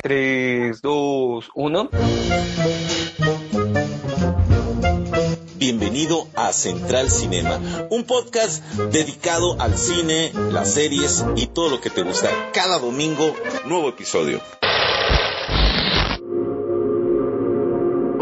3, 2, 1. Bienvenido a Central Cinema, un podcast dedicado al cine, las series y todo lo que te gusta. Cada domingo, nuevo episodio.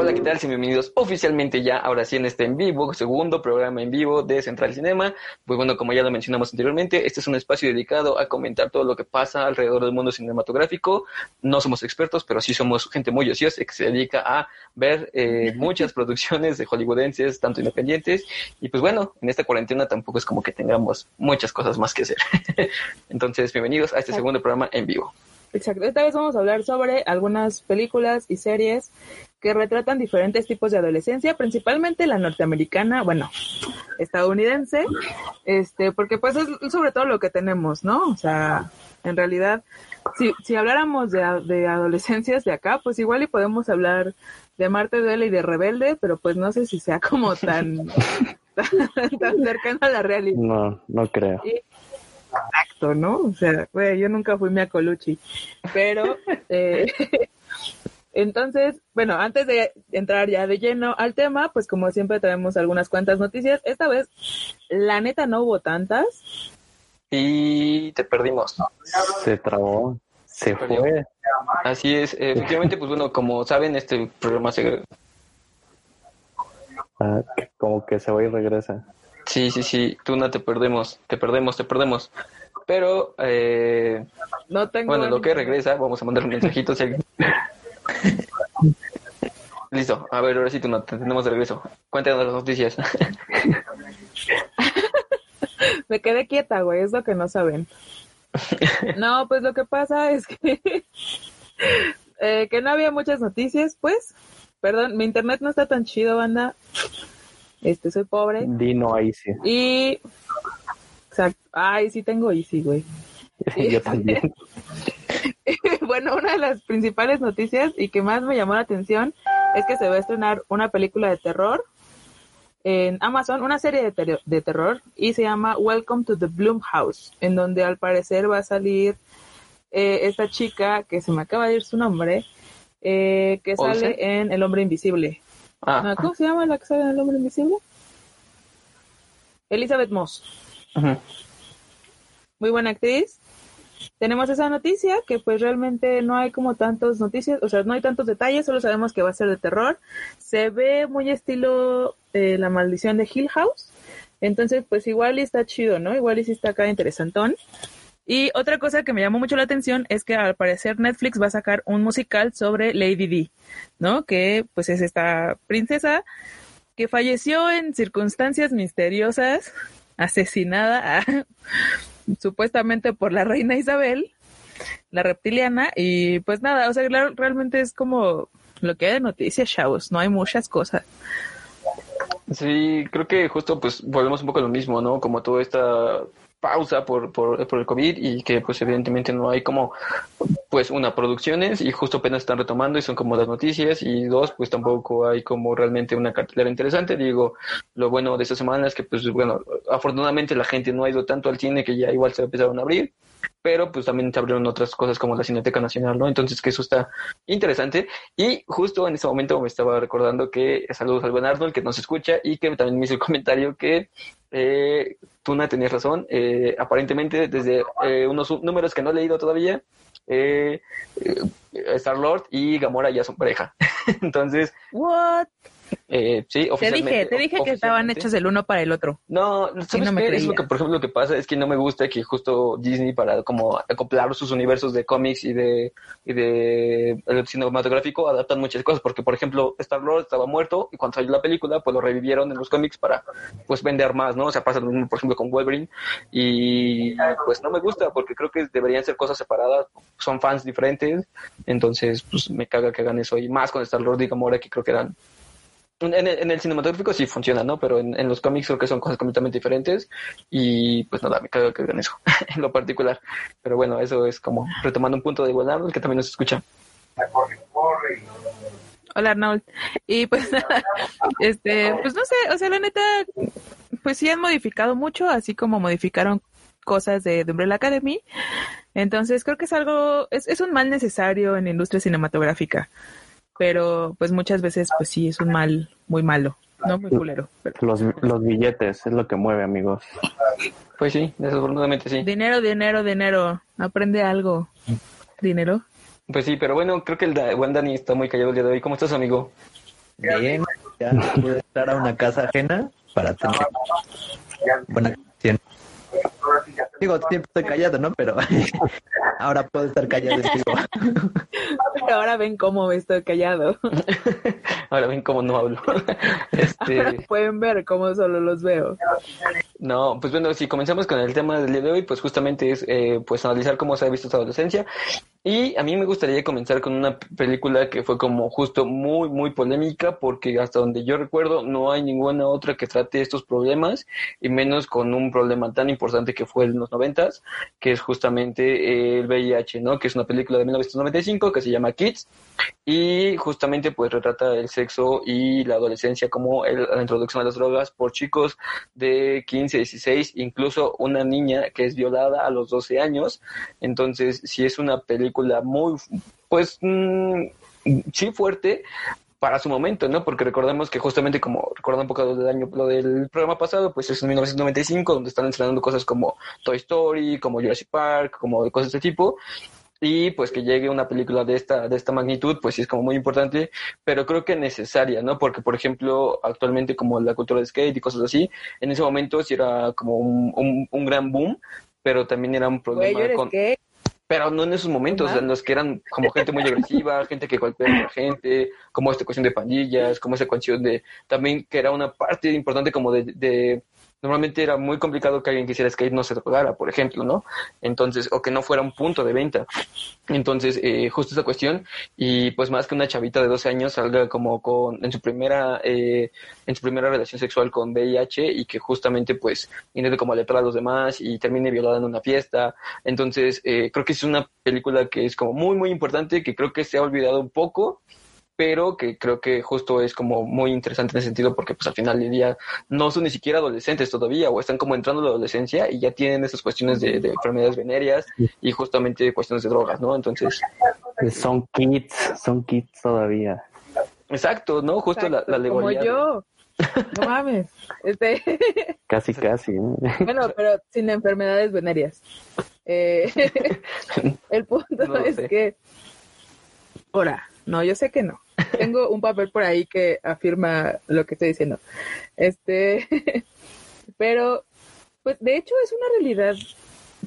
Hola, ¿qué tal? bienvenidos oficialmente ya, ahora sí en este en vivo, segundo programa en vivo de Central Cinema. Pues bueno, como ya lo mencionamos anteriormente, este es un espacio dedicado a comentar todo lo que pasa alrededor del mundo cinematográfico. No somos expertos, pero sí somos gente muy ociosa que se dedica a ver eh, muchas producciones de hollywoodenses, tanto independientes. Y pues bueno, en esta cuarentena tampoco es como que tengamos muchas cosas más que hacer. Entonces, bienvenidos a este segundo programa en vivo. Exacto. Esta vez vamos a hablar sobre algunas películas y series que retratan diferentes tipos de adolescencia, principalmente la norteamericana, bueno, estadounidense, este, porque pues es sobre todo lo que tenemos, ¿no? O sea, en realidad, si, si habláramos de, de adolescencias de acá, pues igual y podemos hablar de Marte Duele y de Rebelde, pero pues no sé si sea como tan, tan, cercano a la realidad. No, no creo. Exacto, ¿no? O sea, güey, yo nunca fui mi Colucci, pero eh, entonces, bueno, antes de entrar ya de lleno al tema, pues como siempre tenemos algunas cuantas noticias. Esta vez, la neta no hubo tantas. Y te perdimos. Se trabó, se, fue. Así es, efectivamente, pues bueno, como saben, este programa se... Ah, como que se va y regresa. Sí, sí, sí, tú no te perdemos, te perdemos, te perdemos. Pero, eh, no tengo bueno, lo que regresa, vamos a mandar un mensajito. Listo, a ver, ahora sí tú no, tenemos de regreso. Cuéntanos las noticias. Me quedé quieta, güey, es lo que no saben. No, pues lo que pasa es que, eh, que no había muchas noticias, pues. Perdón, mi internet no está tan chido, banda. Este, soy pobre. Dino Easy. Y. Exacto. Ay, sí tengo Easy, güey. Yo también. bueno, una de las principales noticias y que más me llamó la atención es que se va a estrenar una película de terror en Amazon, una serie de, de terror y se llama Welcome to the Bloom House, en donde al parecer va a salir eh, esta chica que se me acaba de ir su nombre, eh, que sale en El Hombre Invisible. Ah. ¿Cómo se llama la que sale en El Hombre Invisible? Elizabeth Moss. Muy buena actriz tenemos esa noticia que pues realmente no hay como tantos noticias, o sea, no hay tantos detalles, solo sabemos que va a ser de terror. Se ve muy estilo eh, La maldición de Hill House. Entonces, pues igual y está chido, ¿no? Igual y sí está acá interesantón. Y otra cosa que me llamó mucho la atención es que al parecer Netflix va a sacar un musical sobre Lady D, ¿no? Que pues es esta princesa que falleció en circunstancias misteriosas, asesinada. A supuestamente por la reina Isabel, la reptiliana, y pues nada, o sea, realmente es como lo que hay de noticias, chavos, no hay muchas cosas. Sí, creo que justo pues volvemos un poco a lo mismo, ¿no? Como toda esta pausa por, por, el COVID y que pues evidentemente no hay como pues una producciones y justo apenas están retomando y son como las noticias y dos pues tampoco hay como realmente una cartelera interesante digo lo bueno de esta semana es que pues bueno afortunadamente la gente no ha ido tanto al cine que ya igual se empezaron a abrir pero pues también se abrieron otras cosas como la Cineteca Nacional, ¿no? Entonces que eso está interesante. Y justo en ese momento me estaba recordando que saludos al buen Arnold que nos escucha y que también me hizo el comentario que eh, Tuna tenías razón, eh, aparentemente desde eh, unos números que no he leído todavía, eh, eh Star Lord y Gamora ya son pareja. Entonces, what? Eh, sí, Te dije, te dije que estaban hechos el uno para el otro. No, ¿sabes qué? Es lo que, por ejemplo, lo que pasa es que no me gusta que justo Disney para como acoplar sus universos de cómics y de, y de el cinematográfico adaptan muchas cosas, porque por ejemplo, Star Lord estaba muerto y cuando salió la película, pues lo revivieron en los cómics para pues vender más, ¿no? O sea, pasa lo mismo, por ejemplo, con Wolverine y pues no me gusta porque creo que deberían ser cosas separadas, son fans diferentes, entonces pues me caga que hagan eso y más con Star Lord y Gamora que creo que eran en el, cinematográfico sí funciona, ¿no? Pero en, los cómics creo que son cosas completamente diferentes y pues nada, me cago que hagan eso en lo particular. Pero bueno, eso es como retomando un punto de igualdad, que también nos escucha. Hola Arnold. Y pues este, pues no sé, o sea, la neta, pues sí han modificado mucho, así como modificaron cosas de, de Umbrella Academy. Entonces creo que es algo, es, es un mal necesario en la industria cinematográfica. Pero pues muchas veces pues sí es un mal muy malo, no muy culero. pero- Los, los billetes es lo que mueve, amigos. Pues sí, desafortunadamente sí. Dinero, dinero, dinero. Aprende algo. Dinero. Pues sí, pero bueno, creo que el da- buen Dani está muy callado el día de hoy. ¿Cómo estás, amigo? Bien, ya pude entrar a una casa ajena para tener buena. Digo, siempre estoy callado, ¿no? Pero ahora puedo estar callado vivo. Pero ahora ven cómo estoy callado. Ahora ven cómo no hablo. este, Pueden ver cómo solo los veo. no, pues bueno, si comenzamos con el tema del día de hoy, pues justamente es eh, pues analizar cómo se ha visto esta adolescencia. Y a mí me gustaría comenzar con una película que fue como justo muy, muy polémica, porque hasta donde yo recuerdo no hay ninguna otra que trate estos problemas, y menos con un problema tan importante que fue en los noventas, que es justamente el VIH, ¿no? Que es una película de 1995 que se llama Kids, y justamente pues retrata el sexo y la adolescencia como la introducción a las drogas por chicos de 15, 16, incluso una niña que es violada a los 12 años. Entonces, sí es una película muy, pues, mm, sí fuerte para su momento, ¿no? Porque recordemos que justamente como recuerda un poco lo del año, lo del programa pasado, pues es en 1995 donde están estrenando cosas como Toy Story, como Jurassic Park, como cosas de este tipo y pues que llegue una película de esta de esta magnitud pues sí es como muy importante pero creo que necesaria no porque por ejemplo actualmente como la cultura de skate y cosas así en ese momento sí era como un, un, un gran boom pero también era un Güey, problema ¿yo eres con? Pero no en esos momentos, en los que eran como gente muy agresiva, gente que golpea a la gente, como esta cuestión de pandillas, como esa cuestión de, también que era una parte importante como de, de normalmente era muy complicado que alguien quisiera skate no se drogara, por ejemplo, ¿no? Entonces, o que no fuera un punto de venta. Entonces, eh, justo esa cuestión, y pues más que una chavita de 12 años salga como con, en su primera, eh, en su primera relación sexual con VIH y que justamente pues intente como alertar a los demás y termine violada en una fiesta. Entonces, eh, creo que es una película que es como muy, muy importante, que creo que se ha olvidado un poco, pero que creo que justo es como muy interesante en ese sentido porque pues al final del día no son ni siquiera adolescentes todavía o están como entrando a la adolescencia y ya tienen esas cuestiones de, de enfermedades venéreas y justamente cuestiones de drogas, ¿no? Entonces, Son kids, son kids todavía. exacto, ¿no? Justo la, la Como yo. No mames. Este, Casi, casi. ¿eh? bueno, pero sin enfermedades venéreas. Eh, el punto No es sé. que. Ahora, no, yo sé que no. Tengo un papel por ahí que afirma lo que estoy diciendo. Este, pero, pues de hecho es una realidad,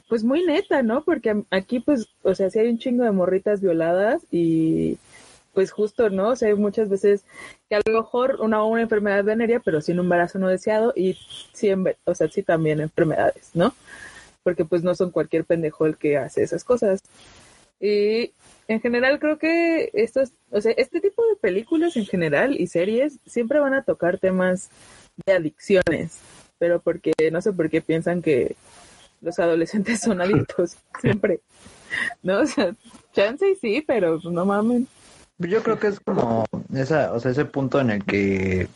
pues muy neta, ¿no? Porque aquí, pues, o sea, sí hay un chingo de morritas violadas y, pues justo, ¿no? O sea, hay muchas veces que a lo mejor una, una enfermedad venérea, pero sin un embarazo no deseado y sí, o sea, sí también enfermedades, ¿no? Porque pues no son cualquier pendejo el que hace esas cosas. Y en general creo que estos, o sea, este tipo de películas en general y series siempre van a tocar temas de adicciones, pero porque no sé por qué piensan que los adolescentes son adictos siempre. ¿No? O sea, chance y sí, pero no mamen. Yo creo que es como esa, o sea, ese punto en el que,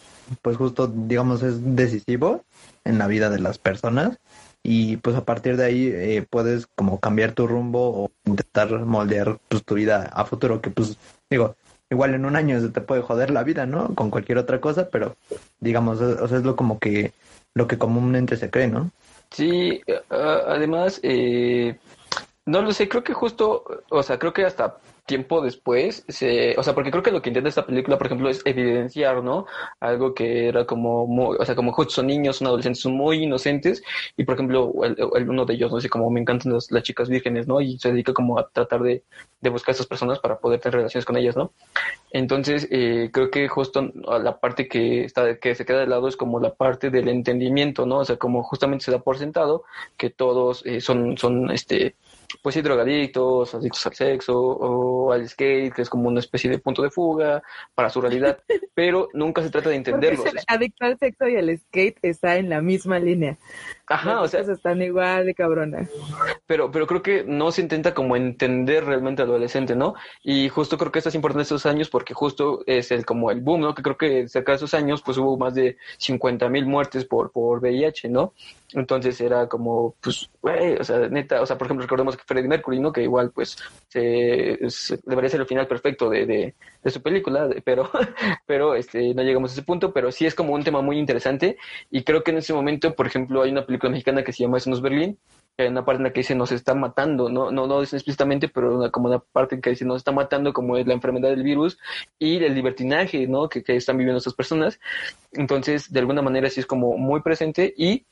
pues justo, digamos, es decisivo en la vida de las personas y pues a partir de ahí eh, puedes como cambiar tu rumbo o intentar moldear pues tu vida a futuro, que pues digo, igual en un año se te puede joder la vida, ¿no? Con cualquier otra cosa, pero digamos, o sea, es lo como que, lo que comúnmente se cree, ¿no? Sí, además, eh, no lo sé, creo que justo, o sea, creo que hasta tiempo después, se, o sea, porque creo que lo que intenta esta película, por ejemplo, es evidenciar, ¿no? Algo que era como, o sea, como justo son niños, son adolescentes, son muy inocentes, y por ejemplo, el, uno de ellos, no sé, como me encantan las, chicas vírgenes, ¿no? Y se dedica como a tratar de, de buscar a estas personas para poder tener relaciones con ellas, ¿no? Entonces, eh, creo que justo la parte que está, que se queda de lado es como la parte del entendimiento, ¿no? O sea, como justamente se da por sentado que todos eh, son, son, este, pues sí, drogadictos, adictos al sexo o al skate, que es como una especie de punto de fuga para su realidad, pero nunca se trata de Porque entenderlos. adicto al sexo y al skate está en la misma línea. Ajá, o sea, están igual de cabrona. pero, pero creo que no se intenta como entender realmente al adolescente, ¿no? Y justo creo que esto es importante estos años porque justo es el como el boom, ¿no? Que creo que cerca de esos años pues hubo más de 50 mil muertes por, por VIH, ¿no? Entonces era como, pues, güey, o sea, neta, o sea, por ejemplo, recordemos que Freddie Mercury, ¿no? Que igual, pues, se, se- debería ser el final perfecto de, de, de su película, de- pero, pero, este, no llegamos a ese punto, pero sí es como un tema muy interesante y creo que en ese momento, por ejemplo, hay una película mexicana que se llama Esos Berlín, que hay una parte en la que dice nos está matando, no, no, no dicen explícitamente, pero una, como una parte en que dice nos está matando, como es la enfermedad del virus y el libertinaje, ¿no? Que, que están viviendo estas personas. Entonces, de alguna manera sí es como muy presente y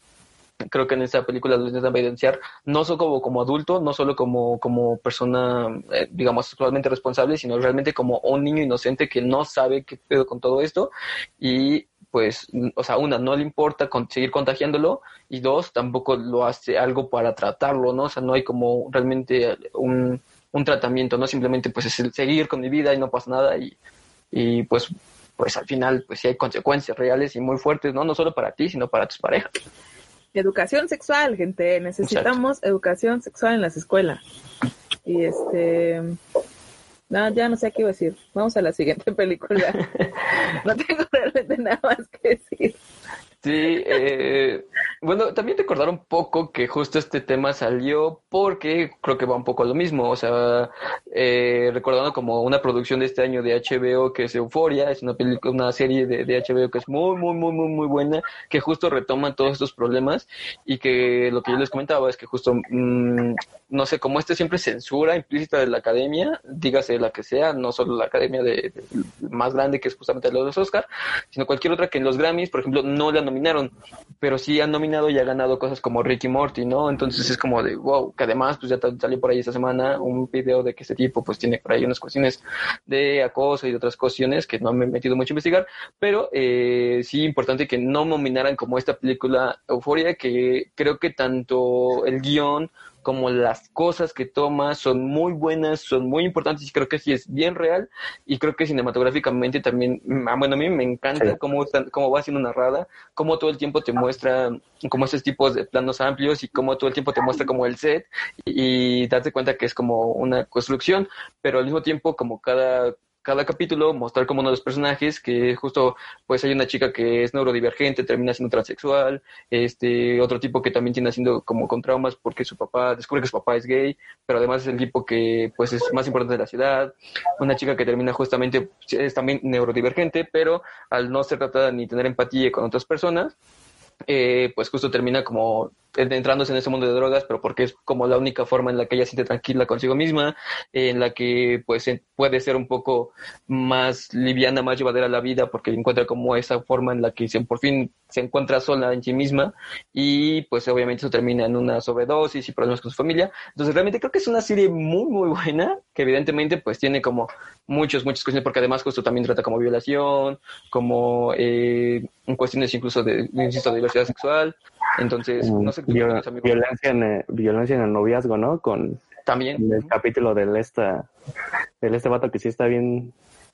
creo que en esta película lo intentan evidenciar no solo como, como adulto, no solo como, como persona, eh, digamos, sexualmente responsable, sino realmente como un niño inocente que no sabe qué pedo con todo esto y pues, o sea, una, no le importa con- seguir contagiándolo y dos, tampoco lo hace algo para tratarlo, ¿no? O sea, no hay como realmente un, un tratamiento, ¿no? Simplemente pues es el seguir con mi vida y no pasa nada y, y pues, pues al final pues sí hay consecuencias reales y muy fuertes, ¿no? No solo para ti, sino para tus parejas. Educación sexual, gente. Necesitamos educación sexual en las escuelas. Y este. No, ya no sé qué iba a decir. Vamos a la siguiente película. no tengo realmente nada más que decir. Sí, eh, bueno, también recordar un poco que justo este tema salió porque creo que va un poco a lo mismo, o sea, eh, recordando como una producción de este año de HBO que es Euforia, es una película, una serie de, de HBO que es muy, muy, muy, muy, muy buena, que justo retoma todos estos problemas y que lo que yo les comentaba es que justo, mm, no sé, como este siempre censura implícita de la academia, dígase la que sea, no solo la academia de, más grande que es justamente la de los Oscar, sino cualquier otra que en los Grammys, por ejemplo, no la nominaron, pero sí han nominado y ha ganado cosas como Ricky Morty, ¿no? Entonces es como de, wow, que además pues ya salió por ahí esta semana un video de que este tipo pues tiene por ahí unas cuestiones de acoso y de otras cuestiones que no me he metido mucho a investigar, pero eh, sí importante que no nominaran como esta película Euforia, que creo que tanto el guion como las cosas que toma son muy buenas, son muy importantes y creo que sí es bien real y creo que cinematográficamente también, mm, ah, bueno, a mí me encanta Sí. cómo, cómo va siendo narrada, cómo todo el tiempo te muestra como estos tipos de planos amplios y cómo todo el tiempo te muestra como el set y, y darte cuenta que es como una construcción, pero al mismo tiempo como cada cada capítulo mostrar como uno de los personajes que justo pues hay una chica que es neurodivergente, termina siendo transexual, este otro tipo que también tiene haciendo como con traumas porque su papá descubre que su papá es gay, pero además es el tipo que pues es más importante de la ciudad, una chica que termina justamente es también neurodivergente, pero al no ser tratada ni tener empatía con otras personas, eh, pues justo termina como entrándose en ese mundo de drogas, pero porque es como la única forma en la que ella siente tranquila consigo misma, en la que pues puede ser un poco más liviana, más llevadera la vida, porque encuentra como esa forma en la que se, por fin se encuentra sola en sí misma y pues obviamente eso termina en una sobredosis y problemas con su familia. Entonces realmente creo que es una serie muy muy buena, que evidentemente pues tiene como muchos, muchas cuestiones, porque además justo también trata como violación, como eh, cuestiones incluso de, insisto, de diversidad sexual. Entonces, Mm, no sé qué vio- opinas, amigo. violencia, en, el- violencia en el noviazgo, ¿no? Con También. el capítulo del esta, del este vato que sí está bien,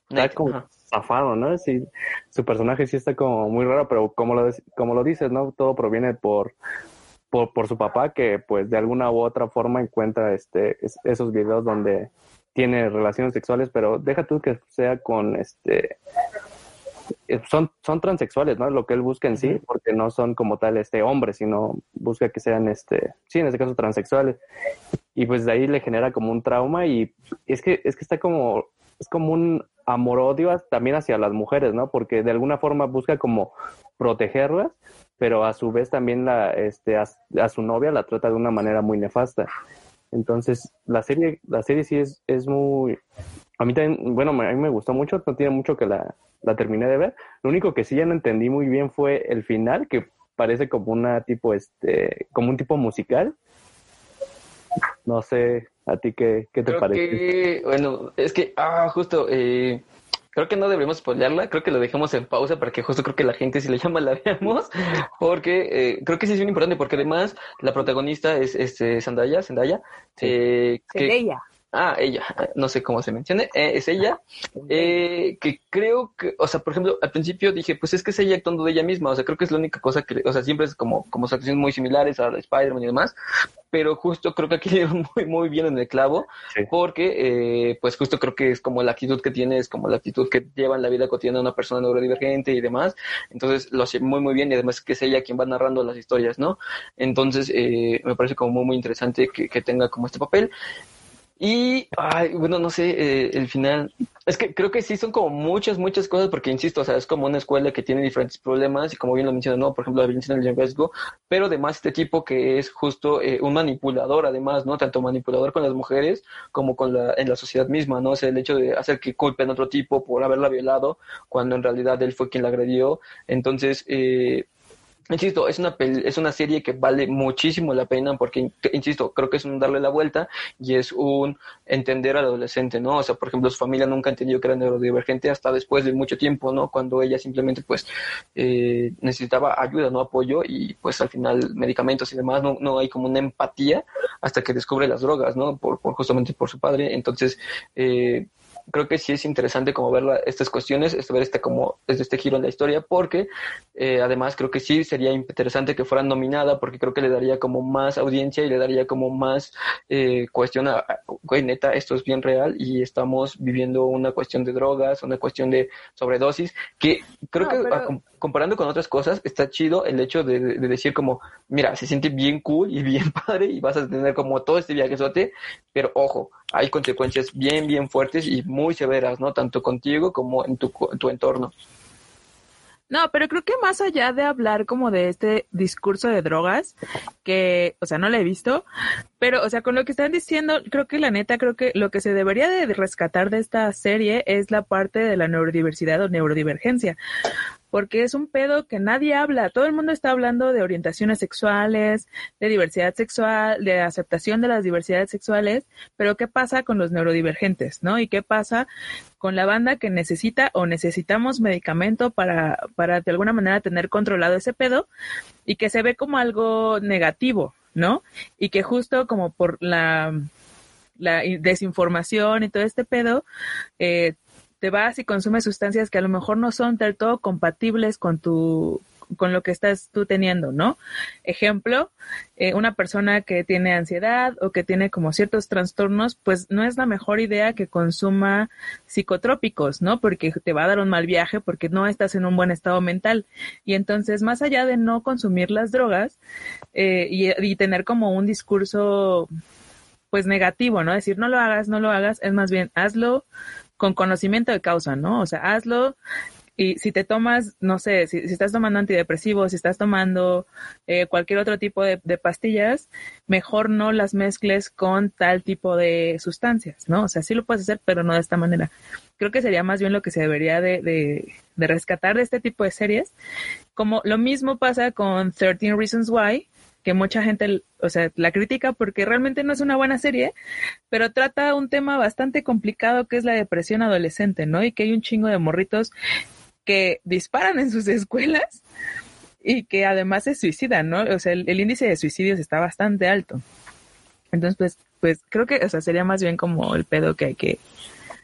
está como ajá. zafado, ¿no? Sí, su personaje sí está como muy raro, pero como lo, como lo dices, ¿no? Todo proviene por, por, por su papá, que pues de alguna u otra forma encuentra este, es- esos videos donde tiene relaciones sexuales, pero deja tú que sea con este son, son transexuales, ¿no? Lo que él busca en sí, porque no son como tal este hombres, sino busca que sean este, sí, en este caso transexuales. Y pues de ahí le genera como un trauma y es que, es que está como, es como un amor-odio también hacia las mujeres, ¿no? Porque de alguna forma busca como protegerlas, pero a su vez también la, este, a, a su novia la trata de una manera muy nefasta. Entonces, la serie, la serie sí es, es muy, a mí también, bueno, me- a mí me gustó mucho, no tiene mucho que la, la terminé de ver. Lo único que sí ya no entendí muy bien fue el final, que parece como una tipo, este, como un tipo musical. No sé, a ti qué, qué te Creo parece. que, bueno, es que, ah, justo, eh, creo que no deberíamos spoilearla, creo que lo dejemos en pausa para que justo creo que la gente si le llama la veamos, porque eh, creo que sí es bien importante, porque además la protagonista es este Zendaya, Zendaya, Sí. eh, que, Zendaya. Ah, ella, no sé cómo se mencione, eh, es ella, eh, que creo que, o sea, por ejemplo, al principio dije, pues es que es ella actuando de ella misma, o sea, creo que es la única cosa que, o sea, siempre es como, como acciones muy similares a Spider-Man y demás, pero justo creo que aquí dieron muy, muy bien en el clavo, porque, eh, pues justo creo que es como la actitud que tiene, es como la actitud que lleva en la vida cotidiana una persona neurodivergente y demás, entonces lo hace muy, muy bien y además que es ella quien va narrando las historias, ¿no? Entonces, eh, me parece como muy, muy interesante que, que tenga como este papel. Y, ay, bueno, no sé, eh, el final. Es que creo que sí son como muchas, muchas cosas, porque insisto, o sea, es como una escuela que tiene diferentes problemas, y como bien lo mencioné, ¿no? Por ejemplo, la violencia en el pero además este tipo que es justo eh, un manipulador, además, ¿no? Tanto manipulador con las mujeres como con la, en la sociedad misma, ¿no? O sea, el hecho de hacer que culpen a otro tipo por haberla violado, cuando en realidad él fue quien la agredió. Entonces, eh, Insisto, es una, es una serie que vale muchísimo la pena porque, insisto, creo que es un darle la vuelta y es un entender al adolescente, ¿no? O sea, por ejemplo, su familia nunca ha entendido que era neurodivergente hasta después de mucho tiempo, ¿no? Cuando ella simplemente, pues, eh, necesitaba ayuda, ¿no? Apoyo y, pues, al final, medicamentos y demás, no, no hay como una empatía hasta que descubre las drogas, ¿no? Por, por justamente por su padre. Entonces, eh, creo que sí es interesante como ver estas cuestiones, este, ver este como desde este giro en la historia, porque eh, además creo que sí sería interesante que fuera nominada, porque creo que le daría como más audiencia y le daría como más eh, cuestión a, güey, neta, esto es bien real y estamos viviendo una cuestión de drogas, una cuestión de sobredosis, que creo que comparando con otras cosas, está chido el hecho de, decir como, mira, se siente bien cool y bien padre y vas a tener como todo este viajezote, pero ojo, hay consecuencias bien, bien fuertes y muy severas, ¿no? Tanto contigo como en tu, tu entorno. No, pero creo que más allá de hablar como de este discurso de drogas, que, o sea, no lo he visto, pero, o sea, con lo que están diciendo, creo que la neta, creo que lo que se debería de rescatar de esta serie es la parte de la neurodiversidad o neurodivergencia porque es un pedo que nadie habla. Todo el mundo está hablando de orientaciones sexuales, de diversidad sexual, de aceptación de las diversidades sexuales, pero ¿qué pasa con los neurodivergentes, no? ¿Y qué pasa con la banda que necesita o necesitamos medicamento para, para de alguna manera tener controlado ese pedo y que se ve como algo negativo, ¿no? Y que justo como por la la desinformación y todo este pedo, eh, te vas y consumes sustancias que a lo mejor no son del todo compatibles con tu con lo que estás tú teniendo, ¿no? Ejemplo, eh, una persona que tiene ansiedad o que tiene como ciertos trastornos, pues no es la mejor idea que consuma psicotrópicos, ¿no? Porque te va a dar un mal viaje porque no estás en un buen estado mental. Y entonces, más allá de no consumir las drogas eh, y, y tener como un discurso pues negativo, ¿no? Decir, no lo hagas, no lo hagas, es más bien, hazlo, con conocimiento de causa, ¿no? O sea, hazlo y si te tomas, no sé, si, estás tomando antidepresivos, si estás tomando eh, cualquier otro tipo de, pastillas, mejor no las mezcles con tal tipo de sustancias, ¿no? O sea, sí lo puedes hacer, pero no de esta manera. Creo que sería más bien lo que se debería de, de, de rescatar de este tipo de series. Como lo mismo pasa con 13 Reasons Why, que mucha gente, o sea, la critica porque realmente no es una buena serie, pero trata un tema bastante complicado que es la depresión adolescente, ¿no? Y que hay un chingo de morritos que disparan en sus escuelas y que además se suicidan, ¿no? O sea, el, índice de suicidios está bastante alto. Entonces, pues, pues creo que, o sea, sería más bien como el pedo que hay que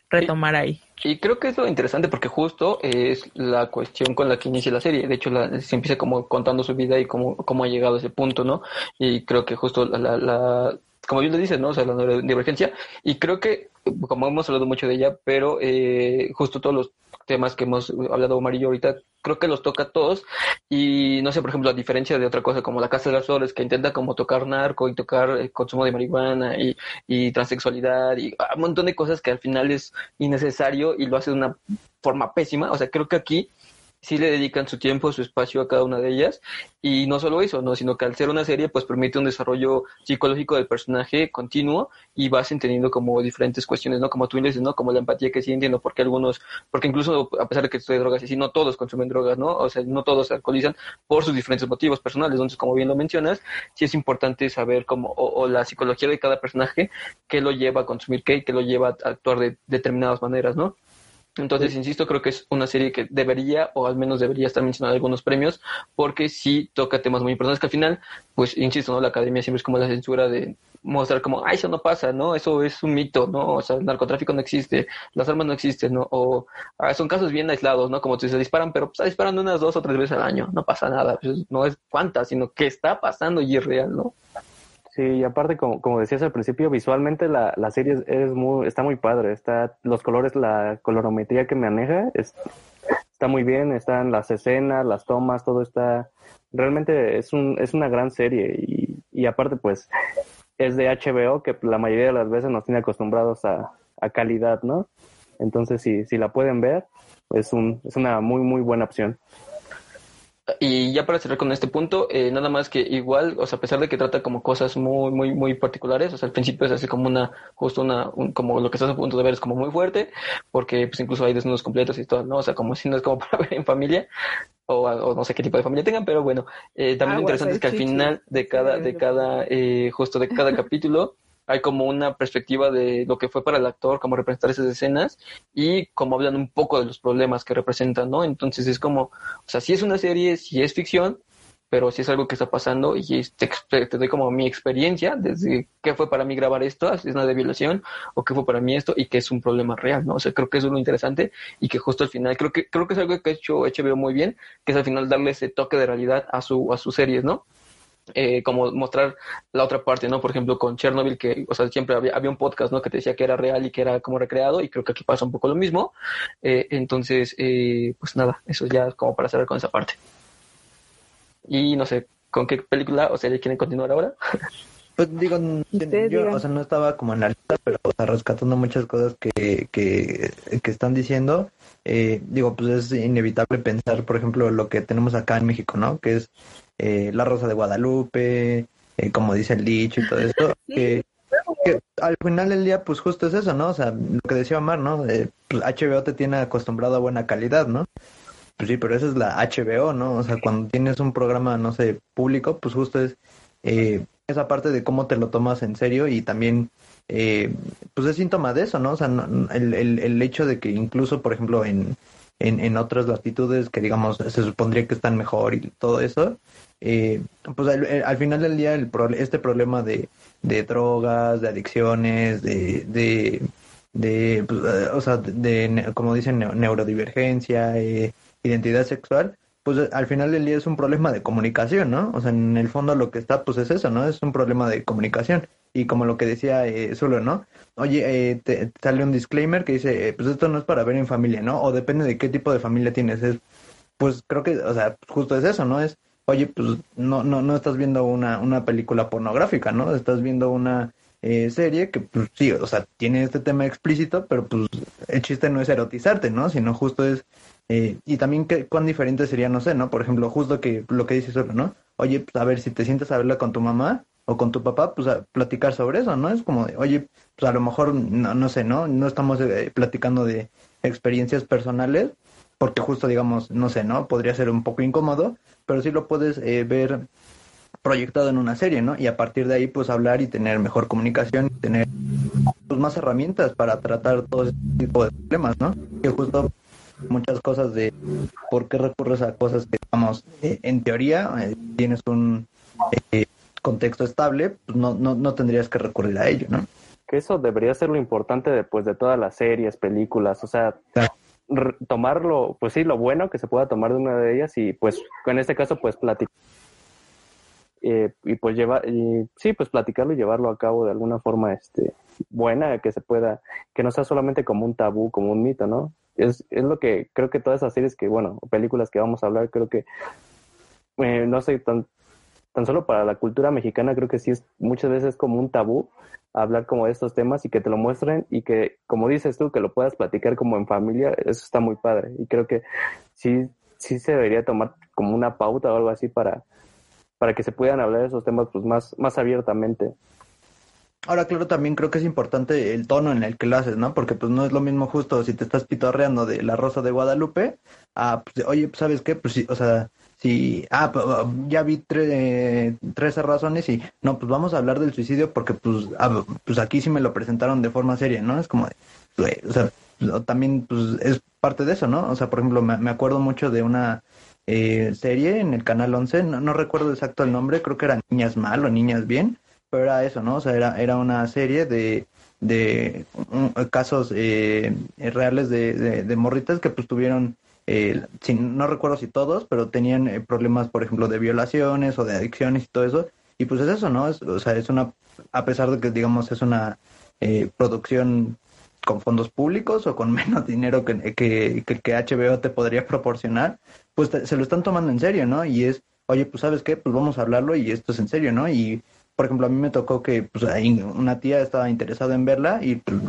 retomar ahí. Y creo que es lo interesante porque justo es la cuestión con la que inicia la serie. De hecho, se empieza como contando su vida y cómo, cómo ha llegado a ese punto, ¿no? Y creo que justo la, la, como bien lo dices, ¿no? O sea, la neurodivergencia. Y creo que, como hemos hablado mucho de ella, pero eh, justo todos los temas que hemos hablado yo ahorita, creo que los toca a todos. Y no sé, por ejemplo, a diferencia de otra cosa como La Casa de las Flores, que intenta como tocar narco y tocar el consumo de marihuana y, y transexualidad y un montón de cosas que al final es innecesario y lo hace de una forma pésima. O sea, creo que aquí sí le dedican su tiempo, su espacio a cada una de ellas. Y no solo eso, ¿no? sino que al ser una serie, pues permite un desarrollo psicológico del personaje continuo y vas entendiendo como diferentes cuestiones, ¿no? Como tú dices, ¿no? Como la empatía que sí entiendo, porque algunos, porque incluso a pesar de que estoy de drogas y sí, no todos consumen drogas, ¿no? O sea, no todos se alcoholizan por sus diferentes motivos personales. Entonces, como bien lo mencionas, sí es importante saber cómo, o, la psicología de cada personaje, qué lo lleva a consumir qué y qué lo lleva a actuar de determinadas maneras, ¿no? Entonces, insisto, creo que es una serie que debería, o al menos debería estar mencionada en algunos premios, porque sí toca temas muy importantes que al final, pues, insisto, ¿no? La academia siempre es como la censura de mostrar como, ay, eso no pasa, ¿no? Eso es un mito, ¿no? O sea, el narcotráfico no existe, las armas no existen, ¿no? O ah, son casos bien aislados, ¿no? Como si se disparan, pero pues disparan unas dos o tres veces al año, no pasa nada. Pues, no es cuántas, sino que está pasando y es real, ¿no? Sí, y aparte, como, como decías al principio, visualmente la, la serie es, muy, está muy padre. Está, los colores, la colorometría que maneja es, está muy bien. Están las escenas, las tomas, todo está. Realmente es, un, es una gran serie. Y, y aparte, pues, es de HBO, que la mayoría de las veces nos tiene acostumbrados a, a calidad, ¿no? Entonces, si, si la pueden ver, es, un, es una muy, muy buena opción. Y ya para cerrar con este punto, eh, nada más que igual, o sea, a pesar de que trata como cosas muy, muy, muy particulares, o sea, al principio es así como una, justo una, como lo que estás a punto de ver es como muy fuerte, porque pues incluso hay desnudos completos y todo, ¿no? O sea, como si no es como para ver en familia, o, no sé qué tipo de familia tengan, pero bueno, eh, también lo interesante es que al final de cada, de cada, eh, justo de cada capítulo, hay como una perspectiva de lo que fue para el actor, cómo representar esas escenas y cómo hablan un poco de los problemas que representan, ¿no? Entonces es como, o sea, si es una serie, si es ficción, pero si es algo que está pasando y te, doy como mi experiencia desde qué fue para mí grabar esto, es una de violación o qué fue para mí esto y que es un problema real, ¿no? O sea, creo que eso es lo interesante y que justo al final, creo que, creo que es algo que ha hecho HBO muy bien, que es al final darle ese toque de realidad a, su, a sus series, ¿no? Eh, como mostrar la otra parte, ¿no? Por ejemplo, con Chernobyl, que, o sea, siempre había, había, un podcast, ¿no? Que te decía que era real y que era como recreado, y creo que aquí pasa un poco lo mismo. Eh, entonces, eh, pues nada, eso ya es como para cerrar con esa parte. Y no sé, ¿con qué película o serie quieren continuar ahora? Pues digo, yo, o sea, no estaba como en la lista, pero o sea, rescatando muchas cosas que, que, que están diciendo, eh, digo, pues es inevitable pensar, por ejemplo, lo que tenemos acá en México, ¿no? Que es eh, La Rosa de Guadalupe, eh, como dice el dicho y todo esto. que al final del día, pues justo es eso, ¿no? O sea, lo que decía Omar, ¿no? Eh, pues HBO te tiene acostumbrado a buena calidad, ¿no? Pues sí, pero esa es la HBO, ¿no? O sea, cuando tienes un programa, no sé, público, pues justo es eh, esa parte de cómo te lo tomas en serio y también, eh, pues es síntoma de eso, ¿no? O sea, el, el, el hecho de que incluso, por ejemplo, en, en, en otras latitudes que, digamos, se supondría que están mejor y todo eso, eh, pues al, final del día el este problema de, de drogas, de adicciones, de, de, de pues, eh, o sea, de, como dicen, neurodivergencia, eh, identidad sexual, pues al final del día es un problema de comunicación, ¿no? O sea, en el fondo lo que está, pues es eso, ¿no? Es un problema de comunicación. Y como lo que decía eh, Zulo, ¿no? Oye, eh, te, sale un disclaimer que dice, pues esto no es para ver en familia, ¿no? O depende de qué tipo de familia tienes. Es, pues creo que, o sea, justo es eso, ¿no? Es oye, pues no, no, no estás viendo una, una película pornográfica, ¿no? Estás viendo una eh, serie que, pues sí, o sea, tiene este tema explícito, pero pues el chiste no es erotizarte, ¿no? Sino justo es, eh, y también qué, cuán diferente sería, no sé, ¿no? Por ejemplo, justo que lo que dices solo, ¿no? Oye, pues a ver, si te sientes a verla con tu mamá o con tu papá, pues a platicar sobre eso, ¿no? Es como de, oye, pues a lo mejor, no, no sé, ¿no? No estamos eh, platicando de experiencias personales, porque justo, digamos, no sé, ¿no? Podría ser un poco incómodo, pero sí lo puedes eh, ver proyectado en una serie, ¿no? Y a partir de ahí, pues hablar y tener mejor comunicación, y tener pues, más herramientas para tratar todo ese tipo de problemas, ¿no? Que justo muchas cosas de por qué recurres a cosas que, digamos, eh, en teoría eh, tienes un contexto estable, pues no, no, no tendrías que recurrir a ello, ¿no? Que eso debería ser lo importante después de todas las series, películas, o sea, tomarlo, pues sí, lo bueno que se pueda tomar de una de ellas y pues en este caso pues platicar. Eh, y pues llevar, y, sí, pues platicarlo y llevarlo a cabo de alguna forma este, buena, que se pueda, que no sea solamente como un tabú, como un mito, ¿no? Es, es lo que creo que todas esas series que, bueno, películas que vamos a hablar, creo que, eh, no sé, tan, tan solo para la cultura mexicana, creo que sí es muchas veces como un tabú, hablar como de estos temas y que te lo muestren y que, como dices tú, que lo puedas platicar como en familia, eso está muy padre. Y creo que sí, sí se debería tomar como una pauta o algo así para, para que se puedan hablar de esos temas pues más, más abiertamente. Ahora, claro, también creo que es importante el tono en el que lo haces, ¿no? Porque pues no es lo mismo justo si te estás pitorreando de la Rosa de Guadalupe a, pues, oye, pues, ¿sabes qué? Pues sí, o sea, Sí, ah, ya vi tres 13 razones y no, pues vamos a hablar del suicidio porque pues, ah, pues aquí sí me lo presentaron de forma seria, ¿no? Es como, o sea, también pues, es parte de eso, ¿no? O sea, por ejemplo, me, me acuerdo mucho de una eh, serie en el canal 11, no, no recuerdo exacto el nombre, creo que era Niñas Mal o Niñas Bien, pero era eso, ¿no? O sea, era, era una serie de, de casos eh, reales de, de, de morritas que pues tuvieron eh, sin, no recuerdo si todos, pero tenían eh, problemas, por ejemplo, de violaciones o de adicciones y todo eso. Y pues es eso, ¿no? Es, o sea, es una, a pesar de que, digamos, es una eh, producción con fondos públicos o con menos dinero que, que, que, que HBO te podría proporcionar, pues te, se lo están tomando en serio, ¿no? Y es, oye, pues sabes qué, pues vamos a hablarlo y esto es en serio, ¿no? Y, por ejemplo, a mí me tocó que pues, ahí una tía estaba interesada en verla y, pues,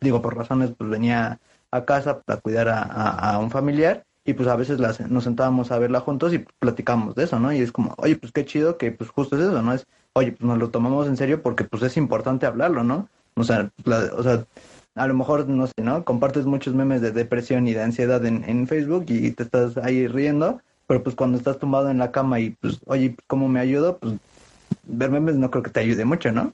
digo, por razones, pues venía a casa para cuidar a, un familiar y pues a veces nos sentábamos a verla juntos y platicamos de eso, ¿no? Y es como, oye, pues qué chido que pues justo es eso, ¿no? Es, oye, pues nos lo tomamos en serio porque pues es importante hablarlo, ¿no? O sea, la, o sea a lo mejor, no sé, ¿no? Compartes muchos memes de depresión y de ansiedad en, en Facebook y te estás ahí riendo, pero pues cuando estás tumbado en la cama y pues, oye, ¿cómo me ayudo? Pues ver memes no creo que te ayude mucho, ¿no?